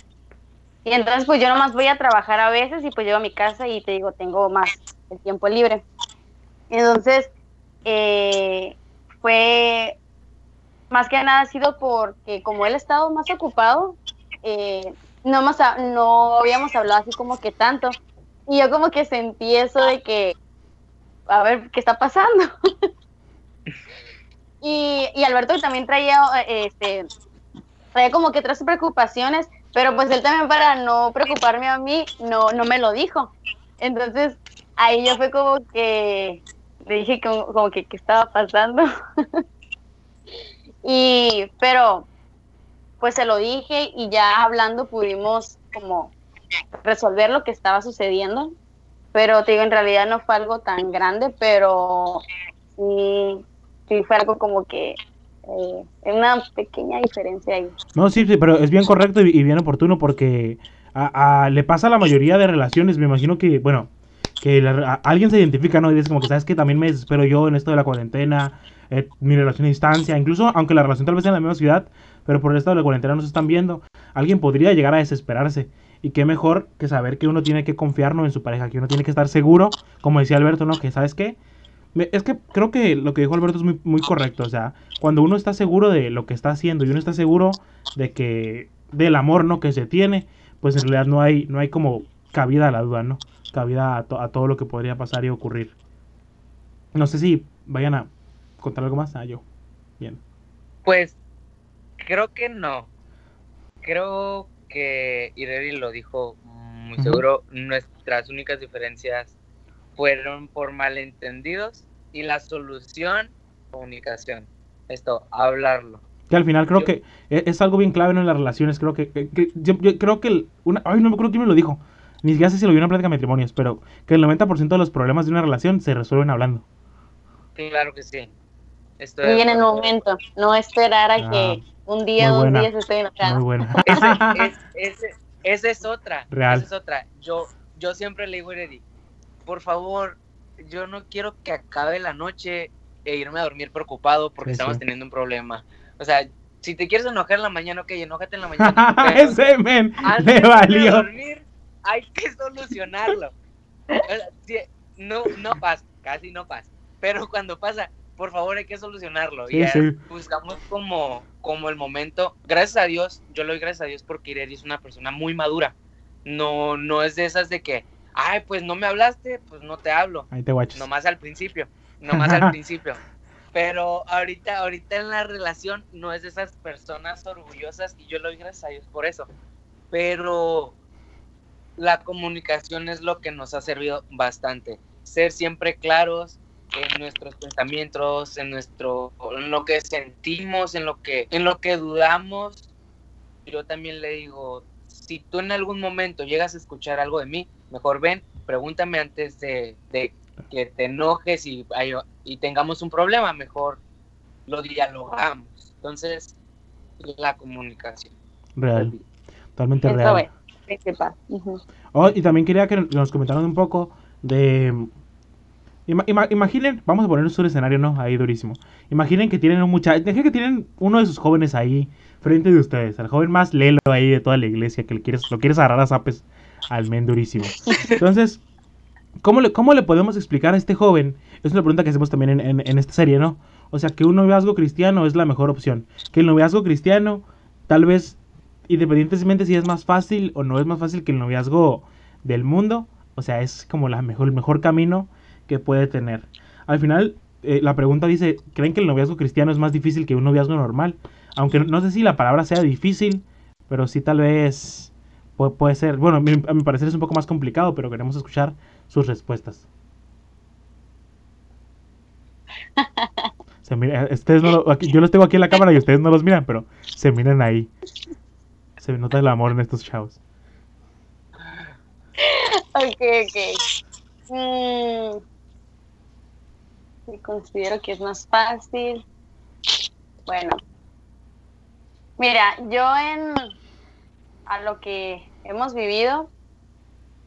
Y entonces pues yo nomás voy a trabajar a veces y pues llego a mi casa y te digo, tengo más el tiempo libre. Entonces, eh, fue más que nada ha sido porque como él ha estado más ocupado, eh, no, más, no habíamos hablado así como que tanto. Y yo como que sentí eso de que, a ver, ¿qué está pasando? (laughs) y, y, Alberto también traía, este, traía como que otras preocupaciones, pero pues él también para no preocuparme a mí, no, no me lo dijo. Entonces, ahí yo fue como que, le dije como, que qué estaba pasando. (laughs) y, pero, pues se lo dije y ya hablando pudimos como resolver lo que estaba sucediendo. Pero te digo, en realidad no fue algo tan grande, pero sí, fue algo como que eh, una pequeña diferencia ahí. No, sí, sí, pero es bien correcto y, bien oportuno porque a, le pasa a la mayoría de relaciones, me imagino que, bueno, que alguien se identifica, ¿no? Y dice como que, ¿sabes que También me desespero yo en esto de la cuarentena, eh, mi relación a distancia, incluso aunque la relación tal vez sea en la misma ciudad, pero por el estado de la cuarentena no se están viendo, alguien podría llegar a desesperarse. Y qué mejor que saber que uno tiene que confiarnos en su pareja, que uno tiene que estar seguro, como decía Alberto, ¿no? Que, ¿sabes qué? Es que creo que lo que dijo Alberto es muy, muy correcto. O sea, cuando uno está seguro de lo que está haciendo y uno está seguro de que del amor, ¿no? Que se tiene, pues en realidad no hay, no hay como cabida a la duda, ¿no? cabida a, a, todo lo que podría pasar y ocurrir. No sé si vayan a contar algo más. Ah, yo. Bien. Pues creo que no. Creo que Ireri lo dijo muy seguro. Nuestras únicas diferencias fueron por malentendidos y la solución, comunicación. Esto, hablarlo. Que al final creo que e, es, algo bien clave en las relaciones. Creo que, yo, creo que una, ay, no me acuerdo quién me lo dijo ni siquiera sé si lo vi en una plática de matrimonios, pero que el 90% de los problemas de una relación se resuelven hablando. Claro que sí. Estoy y en el momento, no esperar a ah, que un día, dos días esté enojado. Muy buena. (laughs) Esa (laughs) es otra. Real. Esa es otra. Yo, yo siempre le digo a Eddie, por favor, yo no quiero que acabe la noche e irme a dormir preocupado porque estamos teniendo un problema. O sea, si te quieres enojar en la mañana, ok, enójate en la mañana. (laughs) Ese men le valió. dormir, hay que solucionarlo. No, no pasa, casi no pasa. Pero cuando pasa, por favor hay que solucionarlo. y buscamos como, como el momento. Gracias a Dios, yo le doy gracias a Dios porque Ireri es una persona muy madura. No, no es de esas de que, ay, pues no me hablaste, pues no te hablo. Ahí te guachas. Nomás al principio, nomás al (laughs) principio. Pero ahorita, ahorita en la relación no es de esas personas orgullosas y yo lo doy gracias a Dios por eso. Pero la comunicación es lo que nos ha servido bastante. Ser siempre claros en nuestros pensamientos, en nuestro, en lo que sentimos, en lo que, en lo que dudamos. Yo también le digo, si tú en algún momento llegas a escuchar algo de mí, mejor ven, pregúntame antes de, de que te enojes y, y tengamos un problema, mejor lo dialogamos. Entonces, la comunicación. Real, totalmente real. oh, y también quería que nos comentaran un poco de... imaginen, vamos a poner un escenario, ¿no? Ahí durísimo. Imaginen que tienen un muchacho, que tienen uno de sus jóvenes ahí frente de ustedes, al joven más lelo ahí de toda la iglesia, que le quieres, lo quieres agarrar a zapes al men durísimo. Entonces, ¿cómo le, ¿cómo le podemos explicar a este joven? Es una pregunta que hacemos también en, en, esta serie, ¿no? O sea, que un noviazgo cristiano es la mejor opción. Que el noviazgo cristiano, tal vez, independientemente si es más fácil o no es más fácil que el noviazgo del mundo, o sea, es como la mejor, el mejor camino que puede tener. Al final, eh, la pregunta dice, ¿creen que el noviazgo cristiano es más difícil que un noviazgo normal? Aunque no sé si la palabra sea difícil, pero sí tal vez puede, ser, bueno, a mi, parecer es un poco más complicado, pero queremos escuchar sus respuestas. Se ustedes yo los tengo aquí en la cámara y ustedes no los miran, pero se miran ahí. Se nota el amor en estos chavos. Ok, ok. Mm, considero que es más fácil. Bueno, Mira, yo en a lo que hemos vivido,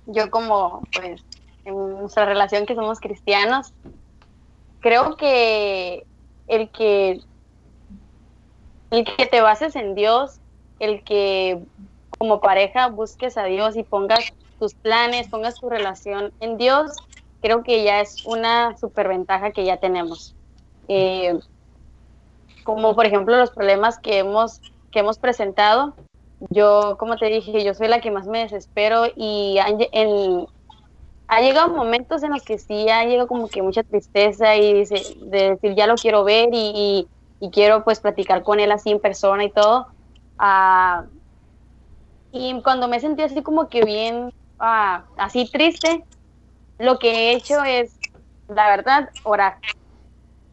yo como pues en nuestra relación que somos cristianos, creo que el que el que te bases en Dios, el que como pareja busques a Dios y pongas tus planes, pongas tu relación en Dios, creo que ya es una superventaja que ya tenemos. Eh, como por ejemplo los problemas que hemos que hemos presentado, yo, como te dije, yo soy la que más me desespero y en, ha llegado momentos en los que sí ha llegado como que mucha tristeza y dice, de decir, ya lo quiero ver y, quiero pues platicar con él así en persona y todo. Ah, y cuando me sentí así como que bien, ah, así triste, lo que he hecho es, la verdad, orar.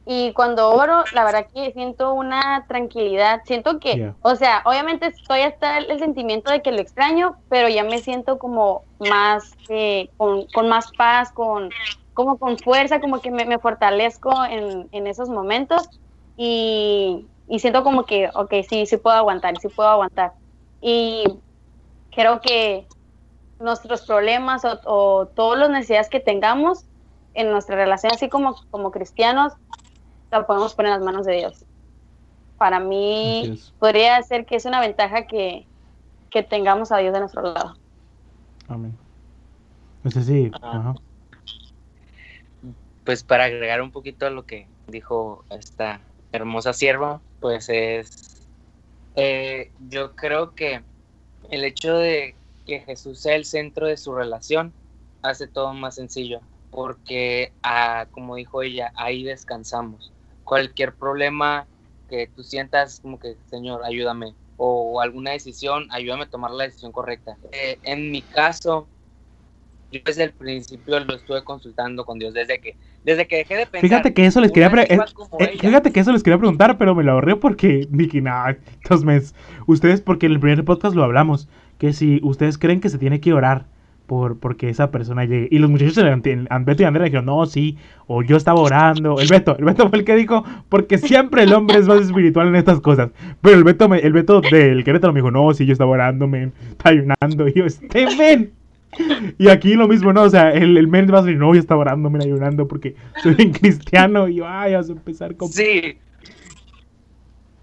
Y cuando oro, la verdad que siento una tranquilidad. Siento que, o sea, obviamente estoy hasta el, sentimiento de que lo extraño, pero ya me siento como más, eh, con, más paz, con, como con fuerza, como que me, fortalezco en, en, esos momentos. Y, y, siento como que, ok, sí, sí puedo aguantar, sí puedo aguantar. Y creo que nuestros problemas o, o todas las necesidades que tengamos en nuestra relación, así como, como cristianos, la podemos poner en las manos de Dios. Para mí podría ser que es una ventaja que, tengamos a Dios de nuestro lado. Amén. Pues sí. Pues para agregar un poquito a lo que dijo esta hermosa sierva, pues es, eh, yo creo que el hecho de que Jesús sea el centro de su relación hace todo más sencillo, porque ah, como dijo ella, ahí descansamos cualquier problema que tú sientas como que, Señor, ayúdame, o alguna decisión, ayúdame a tomar la decisión correcta. Eh, en mi caso, yo desde el principio lo estuve consultando con Dios, desde que, desde que dejé de pensar. Fíjate que eso les quería, eh, eh, fíjate que eso les quería preguntar, pero me lo ahorré porque dije, nada, (laughs) entonces, ustedes, porque en el primer podcast lo hablamos, que si ustedes creen que se tiene que orar, por porque esa persona llegue. Y los muchachos, Beto y Andrea dijeron, no, sí, o yo estaba orando. El Beto, el Beto fue el que dijo, porque siempre el hombre es más espiritual en estas cosas. Pero el Beto, el Beto del Querétaro me dijo, no, sí, yo estaba orando, men, está ayunando. Y yo, este men. Y aquí lo mismo, ¿no? O sea, el, el men va a decir, no, yo estaba orando, men, ayunando porque soy un cristiano. Y yo, ay, vas a empezar con... Sí.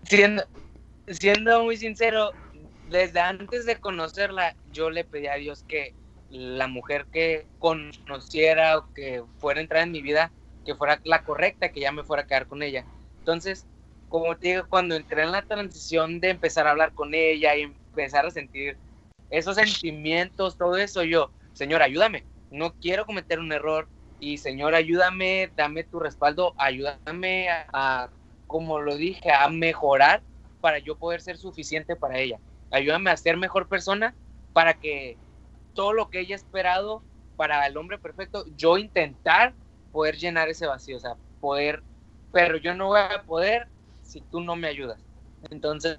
Siendo, siendo muy sincero, desde antes de conocerla, yo le pedí a Dios que la mujer que conociera o que fuera a entrar en mi vida, que fuera la correcta, que ya me fuera a quedar con ella. Entonces, como te digo, cuando entré en la transición de empezar a hablar con ella y empezar a sentir esos sentimientos, todo eso, yo, Señor, ayúdame, no quiero cometer un error, y Señor, ayúdame, dame tu respaldo, ayúdame a, como lo dije, a mejorar para yo poder ser suficiente para ella. Ayúdame a ser mejor persona para que todo lo que ella ha esperado para el hombre perfecto, yo intentar poder llenar ese vacío, o sea, poder, pero yo no voy a poder si tú no me ayudas. Entonces,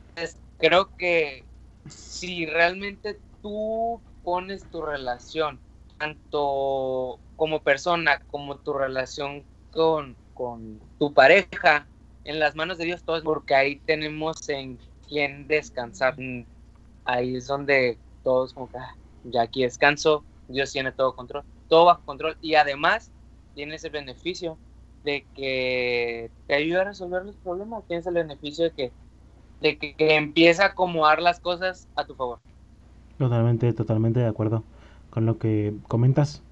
creo que si realmente tú pones tu relación, tanto como persona como tu relación con, con tu pareja, en las manos de Dios, todo es porque ahí tenemos en quien descansar. Ahí es donde todos como que, ah, ya aquí descanso, Dios tiene todo control, todo bajo control y además tienes el beneficio de que te ayuda a resolver los problemas, tienes el beneficio de que, de que, empieza a acomodar las cosas a tu favor. Totalmente, totalmente de acuerdo con lo que comentas.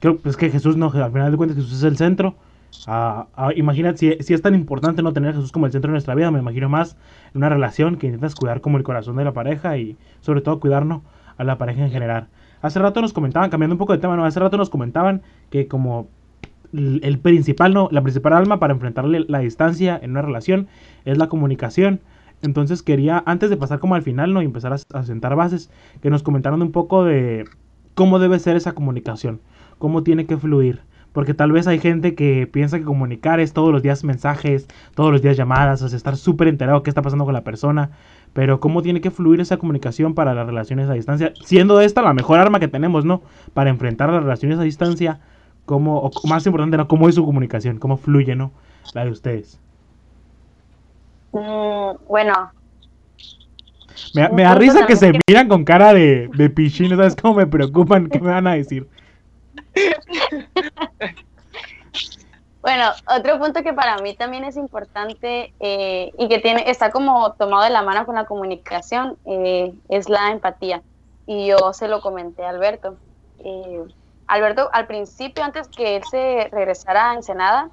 Creo pues, que Jesús no, al final de cuentas Jesús es el centro. Ah, imagínate, si, es tan importante no tener a Jesús como el centro de nuestra vida, me imagino más en una relación que intentas cuidar como el corazón de la pareja y sobre todo cuidarnos a la pareja en general. Hace rato nos comentaban, cambiando un poco de tema, ¿no? Hace rato nos comentaban que como el principal, ¿no? La principal alma para enfrentarle la distancia en una relación es la comunicación. Entonces quería, antes de pasar como al final, ¿no? Y empezar a, sentar bases, que nos comentaran un poco de cómo debe ser esa comunicación, cómo tiene que fluir. Porque tal vez hay gente que piensa que comunicar es todos los días mensajes, todos los días llamadas, o sea, estar súper enterado de qué está pasando con la persona. Pero cómo tiene que fluir esa comunicación para las relaciones a distancia, siendo esta la mejor arma que tenemos, ¿no? Para enfrentar las relaciones a distancia cómo, o más importante, ¿no? cómo es su comunicación, cómo fluye, ¿no? La de ustedes. Mm, bueno. Me, me da risa que se miran con cara de, de pichín, ¿sabes (laughs) cómo me preocupan? ¿Qué me van a decir? Bueno, otro punto que para mí también es importante eh, y que tiene está como tomado de la mano con la comunicación eh, es la empatía. Y yo se lo comenté a Alberto. Eh, Alberto, al principio, antes que él se regresara a Ensenada,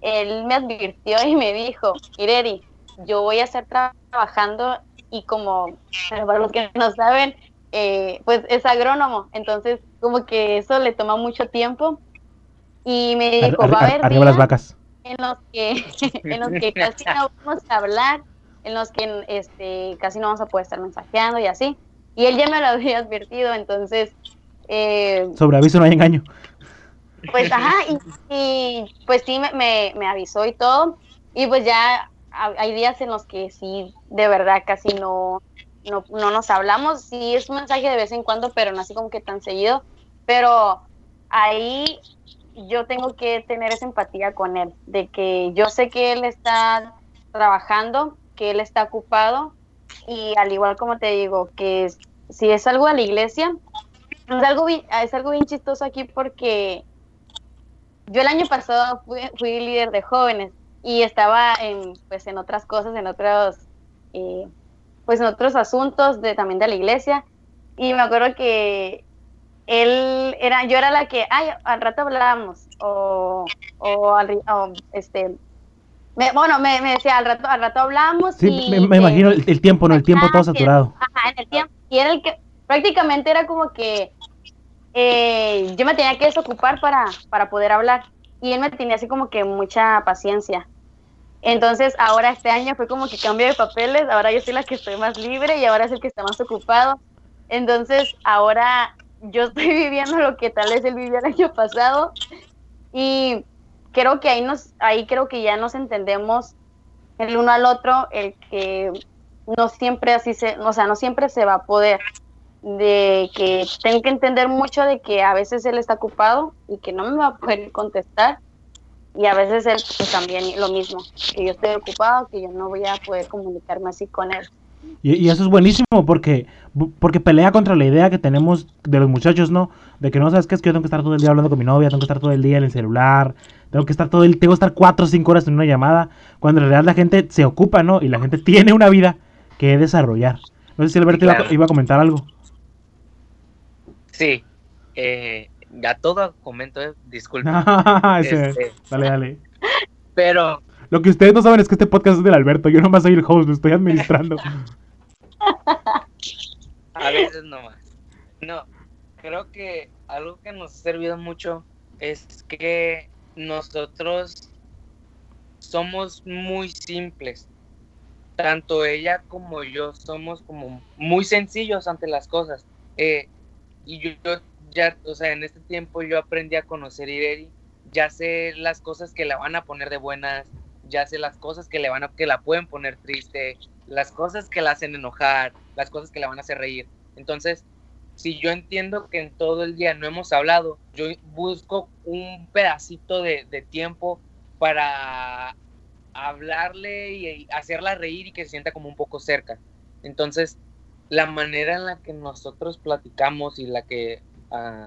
él me advirtió y me dijo, Ireri, yo voy a estar trabajando y como, para los que no saben, eh, pues es agrónomo, entonces como que eso le toma mucho tiempo y me dijo, va a haber las vacas. En los que, (laughs) en los que casi no vamos a hablar, en los que este, casi no vamos a poder estar mensajeando y así. Y él ya me lo (laughs) había advertido, entonces eh, Sobre aviso no hay engaño. Pues ajá, y, pues sí me, me, avisó y todo. Y pues ya hay días en los que sí, de verdad, casi no, no, no nos hablamos. Sí es un mensaje de vez en cuando, pero no así como que tan seguido. Pero ahí yo tengo que tener esa empatía con él, de que yo sé que él está trabajando, que él está ocupado y al igual como te digo, que si es algo a la iglesia, es algo, bien, es algo bien chistoso aquí porque yo el año pasado fui, líder de jóvenes y estaba en, pues, en otras cosas, en otros, eh, pues en otros asuntos de, también de la iglesia. Y me acuerdo que él era, yo era la que, ay, al rato hablábamos, o, o, este, bueno, me, decía, al rato, al rato hablamos. Sí, me, imagino el, tiempo, ¿no? El tiempo todo saturado. Ajá, en el tiempo. Y era el que, prácticamente era como que eh, yo me tenía que desocupar para, para poder hablar y él me tenía así como que mucha paciencia. Entonces ahora este año fue como que cambio de papeles, ahora yo soy la que estoy más libre y ahora es el que está más ocupado. Entonces ahora yo (laughs) estoy viviendo lo que tal vez él vivió el año pasado y creo que ahí nos ahí creo que ya nos entendemos el uno al otro, el que no siempre así se, o sea, no siempre se va a poder de que tengo que entender mucho de que a veces él está ocupado y que no me va a poder contestar y a veces él pues, también lo mismo, que yo estoy ocupado, que yo no voy a poder comunicarme así con él. Y, eso es buenísimo porque, porque pelea contra la idea que tenemos de los muchachos, ¿no? De que no sabes qué es que yo tengo que estar todo el día hablando con mi novia, tengo que estar todo el día en el celular, tengo que estar todo el, tengo que estar cuatro o cinco horas en una llamada, cuando en realidad la gente se ocupa, ¿no? Y la gente tiene una vida que desarrollar. No sé si Alberto iba a comentar algo. Sí, eh, ya todo comento, eh, disculpe. (laughs) Este, dale, dale. Pero... Lo que ustedes no saben es que este podcast es del Alberto, yo nomás soy el host, lo estoy administrando. A veces nomás. No, creo que algo que nos ha servido mucho es que nosotros somos muy simples. Tanto ella como yo somos como muy sencillos ante las cosas. Eh, y yo, ya, o sea, en este tiempo yo aprendí a conocer Ireri. Ya sé las cosas que la van a poner de buenas, ya sé las cosas que le van a, que la pueden poner triste, las cosas que la hacen enojar, las cosas que la van a hacer reír. Entonces, si yo entiendo que en todo el día no hemos hablado, yo busco un pedacito de, tiempo para hablarle y hacerla reír y que se sienta como un poco cerca. Entonces, la manera en la que nosotros platicamos y la que, uh,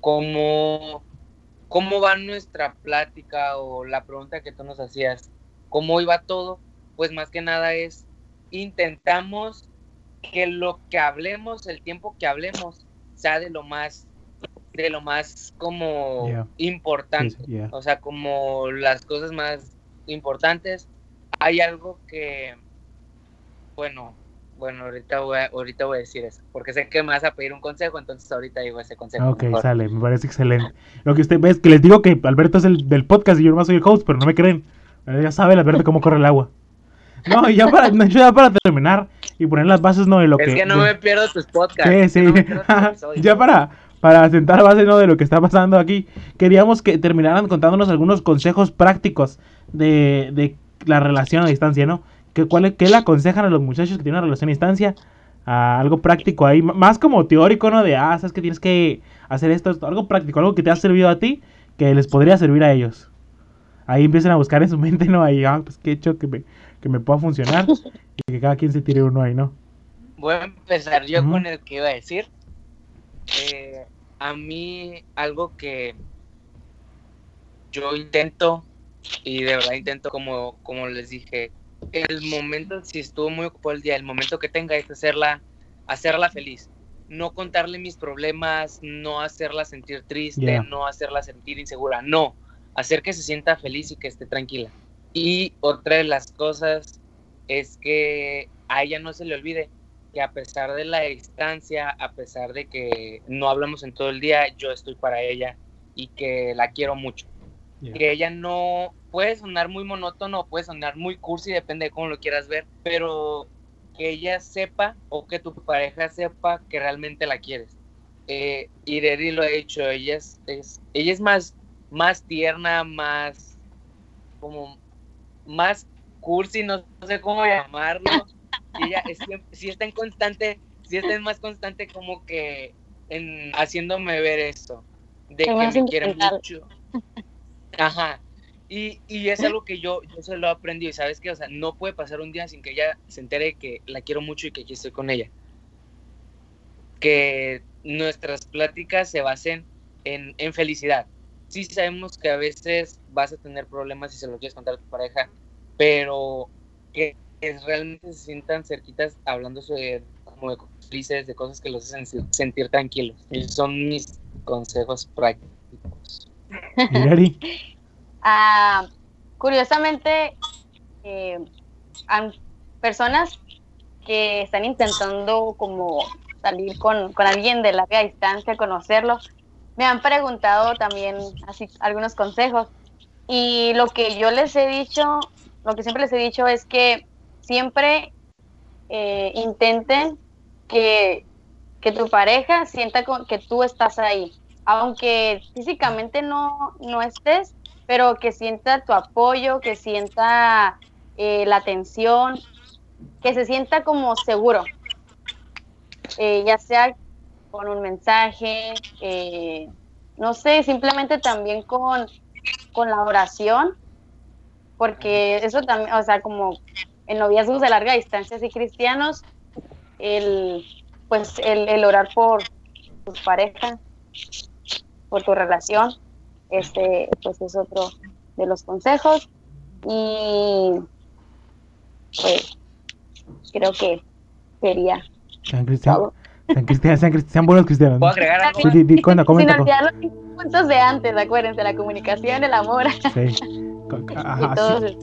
cómo, cómo va nuestra plática o la pregunta que tú nos hacías, cómo iba todo, pues más que nada es, intentamos que lo que hablemos, el tiempo que hablemos, sea de lo más, de lo más como importante. O sea, como las cosas más importantes. Hay algo que, bueno, bueno, ahorita voy, a, ahorita voy a decir eso, porque sé que me vas a pedir un consejo, entonces ahorita digo ese consejo. Ok, sale, me parece excelente. Lo que usted ve es que les digo que Alberto es el del podcast y yo no soy el host, pero no me creen. Ya sabe Alberto cómo corre el agua. No, y ya para, ya para terminar y poner las bases, ¿no? De lo es que... Es que no me pierdo tus podcasts. Sí, sí. (laughs) ya para, para sentar base, ¿no? De lo que está pasando aquí, queríamos que terminaran contándonos algunos consejos prácticos de, de la relación a distancia, ¿no? ¿Qué, cuál, ¿Qué le aconsejan a los muchachos que tienen una relación a distancia? A algo práctico ahí, más como teórico, ¿no? De, ah, sabes que tienes que hacer esto, esto, algo práctico, algo que te ha servido a ti, que les podría servir a ellos. Ahí empiezan a buscar en su (laughs) mente, ¿no? Ahí, ah, pues qué he hecho que me, que me pueda funcionar (laughs) y que cada quien se tire uno ahí, ¿no? Voy a empezar yo con el que iba a decir. Eh, a mí algo que yo intento y de verdad intento como, como les dije, el momento, si estuvo muy ocupado el día, el momento que tenga es hacerla, hacerla feliz. No contarle mis problemas, no hacerla sentir triste, no hacerla sentir insegura, no, hacer que se sienta feliz y que esté tranquila. Y otra de las cosas es que a ella no se le olvide que a pesar de la distancia, a pesar de que no hablamos en todo el día, yo estoy para ella y que la quiero mucho. Que ella no puede sonar muy monótono, puede sonar muy cursi, depende de cómo lo quieras ver, pero que ella sepa o que tu pareja sepa que realmente la quieres. Eh, Ireri lo ha hecho, ella es, ella es más, más tierna, más como más cursi, no sé cómo llamarlo. Y ella si está en constante, si está en más constante como que en haciéndome ver esto, de que me quiere mucho. Ajá. Y, y, es algo que yo, yo se lo he aprendido, y sabes que, o sea, no puede pasar un día sin que ella se entere que la quiero mucho y que aquí estoy con ella. Que nuestras pláticas se basen en, en felicidad. Sí sabemos que a veces vas a tener problemas si se lo quieres contar a tu pareja, pero que, realmente se sientan cerquitas hablando de, como de felices, de cosas que los hacen sentir tranquilos. Y son mis consejos prácticos. (laughs) ah, curiosamente, eh, personas que están intentando como salir con, con, alguien de larga distancia, conocerlo, me han preguntado también así algunos consejos. Y lo que yo les he dicho lo que siempre les he dicho es que siempre eh, intenten que, tu pareja sienta que tú estás ahí, aunque físicamente no, no estés, pero que sienta tu apoyo, que sienta eh, la atención, que se sienta como seguro, eh, ya sea con un mensaje, no sé, simplemente también con, con la oración, porque eso también, o sea, como en noviazgos de larga distancia, así cristianos, el, pues el, orar por tu pareja, por tu relación, este, pues es otro de los consejos. Y pues creo que sería San Cristian. San Cristian, San Cristian, buenos cristianos. ¿Puedo agregar algo? Sí, di, cuenta, comenta. Sin olvidar los puntos de antes, acuérdense, la comunicación, el amor. Sí. (laughs) Ajá, sí.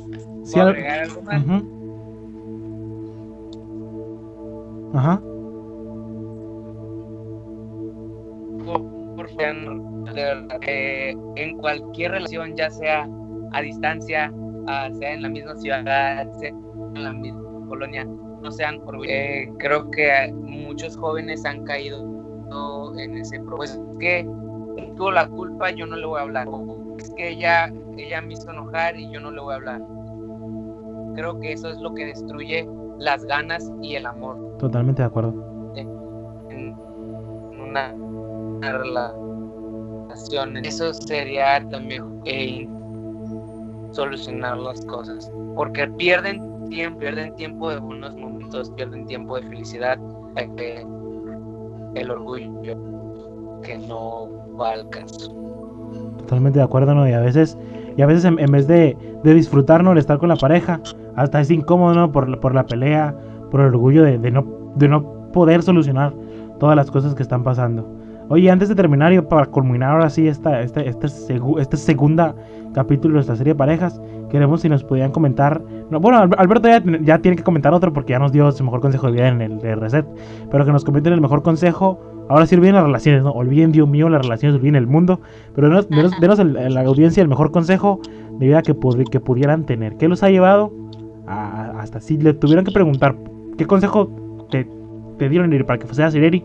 sí agregar algo más? Ajá. Eh, en cualquier relación, ya sea a distancia, sea en la misma ciudad, sea en la misma colonia, no sean eh, creo que muchos jóvenes han caído en ese proceso. Pues que tuvo la culpa, yo no le voy a hablar. Es que ella, ella me hizo enojar y yo no le voy a hablar. Creo que eso es lo que destruye las ganas y el amor. Totalmente de acuerdo. En una, Eso sería también eh, solucionar las cosas. Porque pierden tiempo, pierden tiempo de buenos momentos, pierden tiempo de felicidad. El orgullo que no va al caso. Totalmente de acuerdo, ¿no? Y a veces, y a veces en, vez de, de disfrutar, ¿no? El estar con la pareja, hasta es incómodo. Por, por la pelea, por el orgullo de, de, no, de no poder solucionar todas las cosas que están pasando. Oye, antes de terminar y para culminar ahora sí esta, esta, esta, esta segunda capítulo de esta serie de parejas, queremos si nos podían comentar. No, bueno, Alberto ya, ya, tiene que comentar otro porque ya nos dio su mejor consejo de vida en el de reset. Pero que nos comenten el mejor consejo. Ahora sí olviden las relaciones, ¿no? Olviden, Dios mío, las relaciones, olviden el mundo. Pero denos, denos, la audiencia el mejor consejo de vida que, que pudieran tener. ¿Qué los ha llevado hasta si le tuvieran que preguntar qué consejo te, te dieron para que seas Ireri?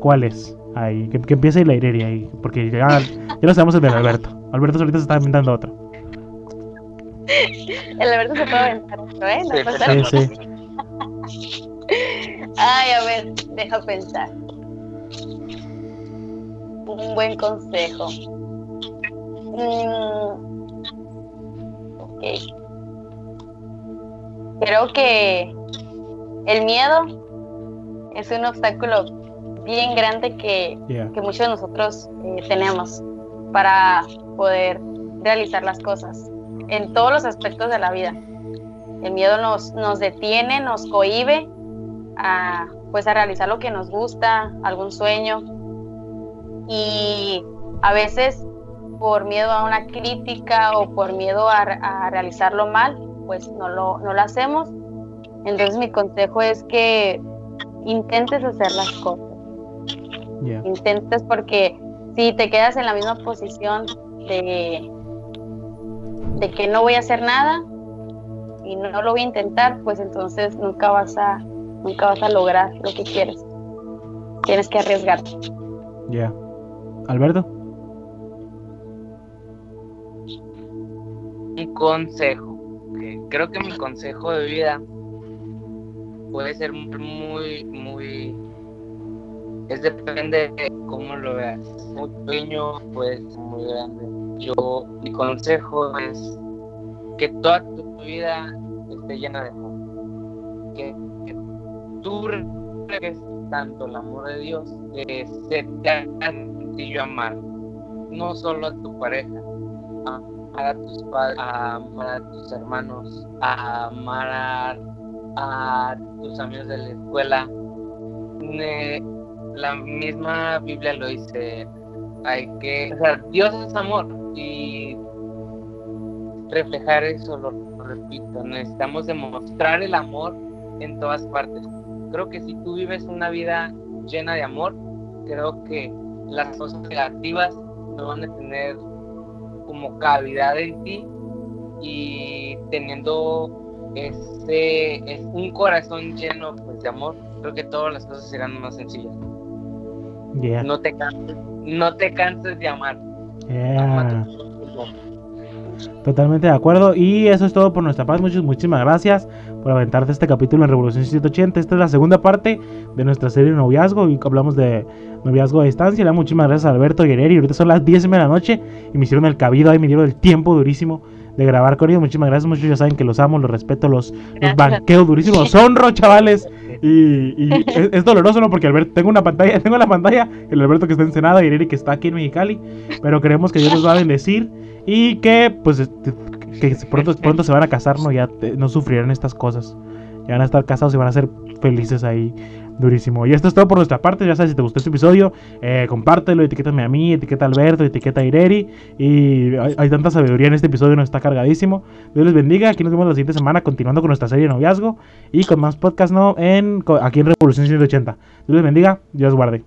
¿Cuál es? Ahí, que, que empiece la Ireri ahí. Porque ya, ya no sabemos el de Alberto. Alberto ahorita se está inventando otro. El Alberto se puede aventar otro, ¿eh? No sí, sí. Ay, a ver, deja pensar. Un buen consejo. Mm, ok. Creo que el miedo es un obstáculo bien grande que, que muchos de nosotros eh, tenemos para poder realizar las cosas en todos los aspectos de la vida. El miedo nos, nos detiene, nos cohibe a, pues a realizar lo que nos gusta, algún sueño. Y a veces por miedo a una crítica o por miedo a, realizarlo mal, pues no lo, no lo hacemos. Entonces mi consejo es que intentes hacer las cosas. Intentes porque si te quedas en la misma posición de, de que no voy a hacer nada y no lo voy a intentar, pues entonces nunca vas a, nunca vas a lograr lo que quieres. Tienes que arriesgarte. Ya. Alberto. Un consejo. Creo que mi consejo de vida puede ser muy, muy es depende de cómo lo veas. Muy pequeño, pues muy grande. Yo, mi consejo es que toda tu vida esté llena de amor. Que, tú regues tanto el amor de Dios que se te sencillo amar. No solo a tu pareja, amar a tus padres, a amar a tus hermanos, a amar a tus amigos de la escuela la misma Biblia lo dice, hay que, Dios es amor y reflejar eso, lo, repito, necesitamos demostrar el amor en todas partes. Creo que si tú vives una vida llena de amor, creo que las cosas negativas no van a tener como cavidad en ti y teniendo ese, es un corazón lleno pues, de amor, creo que todas las cosas serán más sencillas. No te canses, no te canses de amar. Totalmente de acuerdo. Y eso es todo por nuestra parte. Muchas, muchísimas gracias por aventarte este capítulo en Revolución 180. Esta es la segunda parte de nuestra serie de noviazgo. Y hablamos de noviazgo a distancia. Le muchísimas gracias a Alberto Guerrero. Y ahorita son las 10 de la noche. Y me hicieron el cabido ahí, me dieron el tiempo durísimo de grabar con ellos. Muchísimas gracias. Muchos ya saben que los amo, los respeto, los, los banqueo durísimos. (laughs) Los honro, chavales. Y, (laughs) es, doloroso, ¿no? Porque Alberto, tengo una pantalla, (laughs) tengo la pantalla, el Alberto que está en Senada y Eric que está aquí en Mexicali, pero creemos que Dios nos va a bendecir y que pues que pronto, pronto se van a casar, ¿no? Ya no sufrirán estas cosas. Ya van a estar casados y van a ser felices ahí durísimo. Y esto es todo por nuestra parte. Ya sabes, si te gustó este episodio, eh, compártelo, etiquétame a mí, etiqueta Alberto, etiqueta Ireri. Y hay, tanta sabiduría en este episodio, nos está cargadísimo. Dios les bendiga. Aquí nos vemos la siguiente semana continuando con nuestra serie de noviazgo y con más podcast ¿no? en, aquí en Revolución 180. Dios les bendiga, Dios guarde.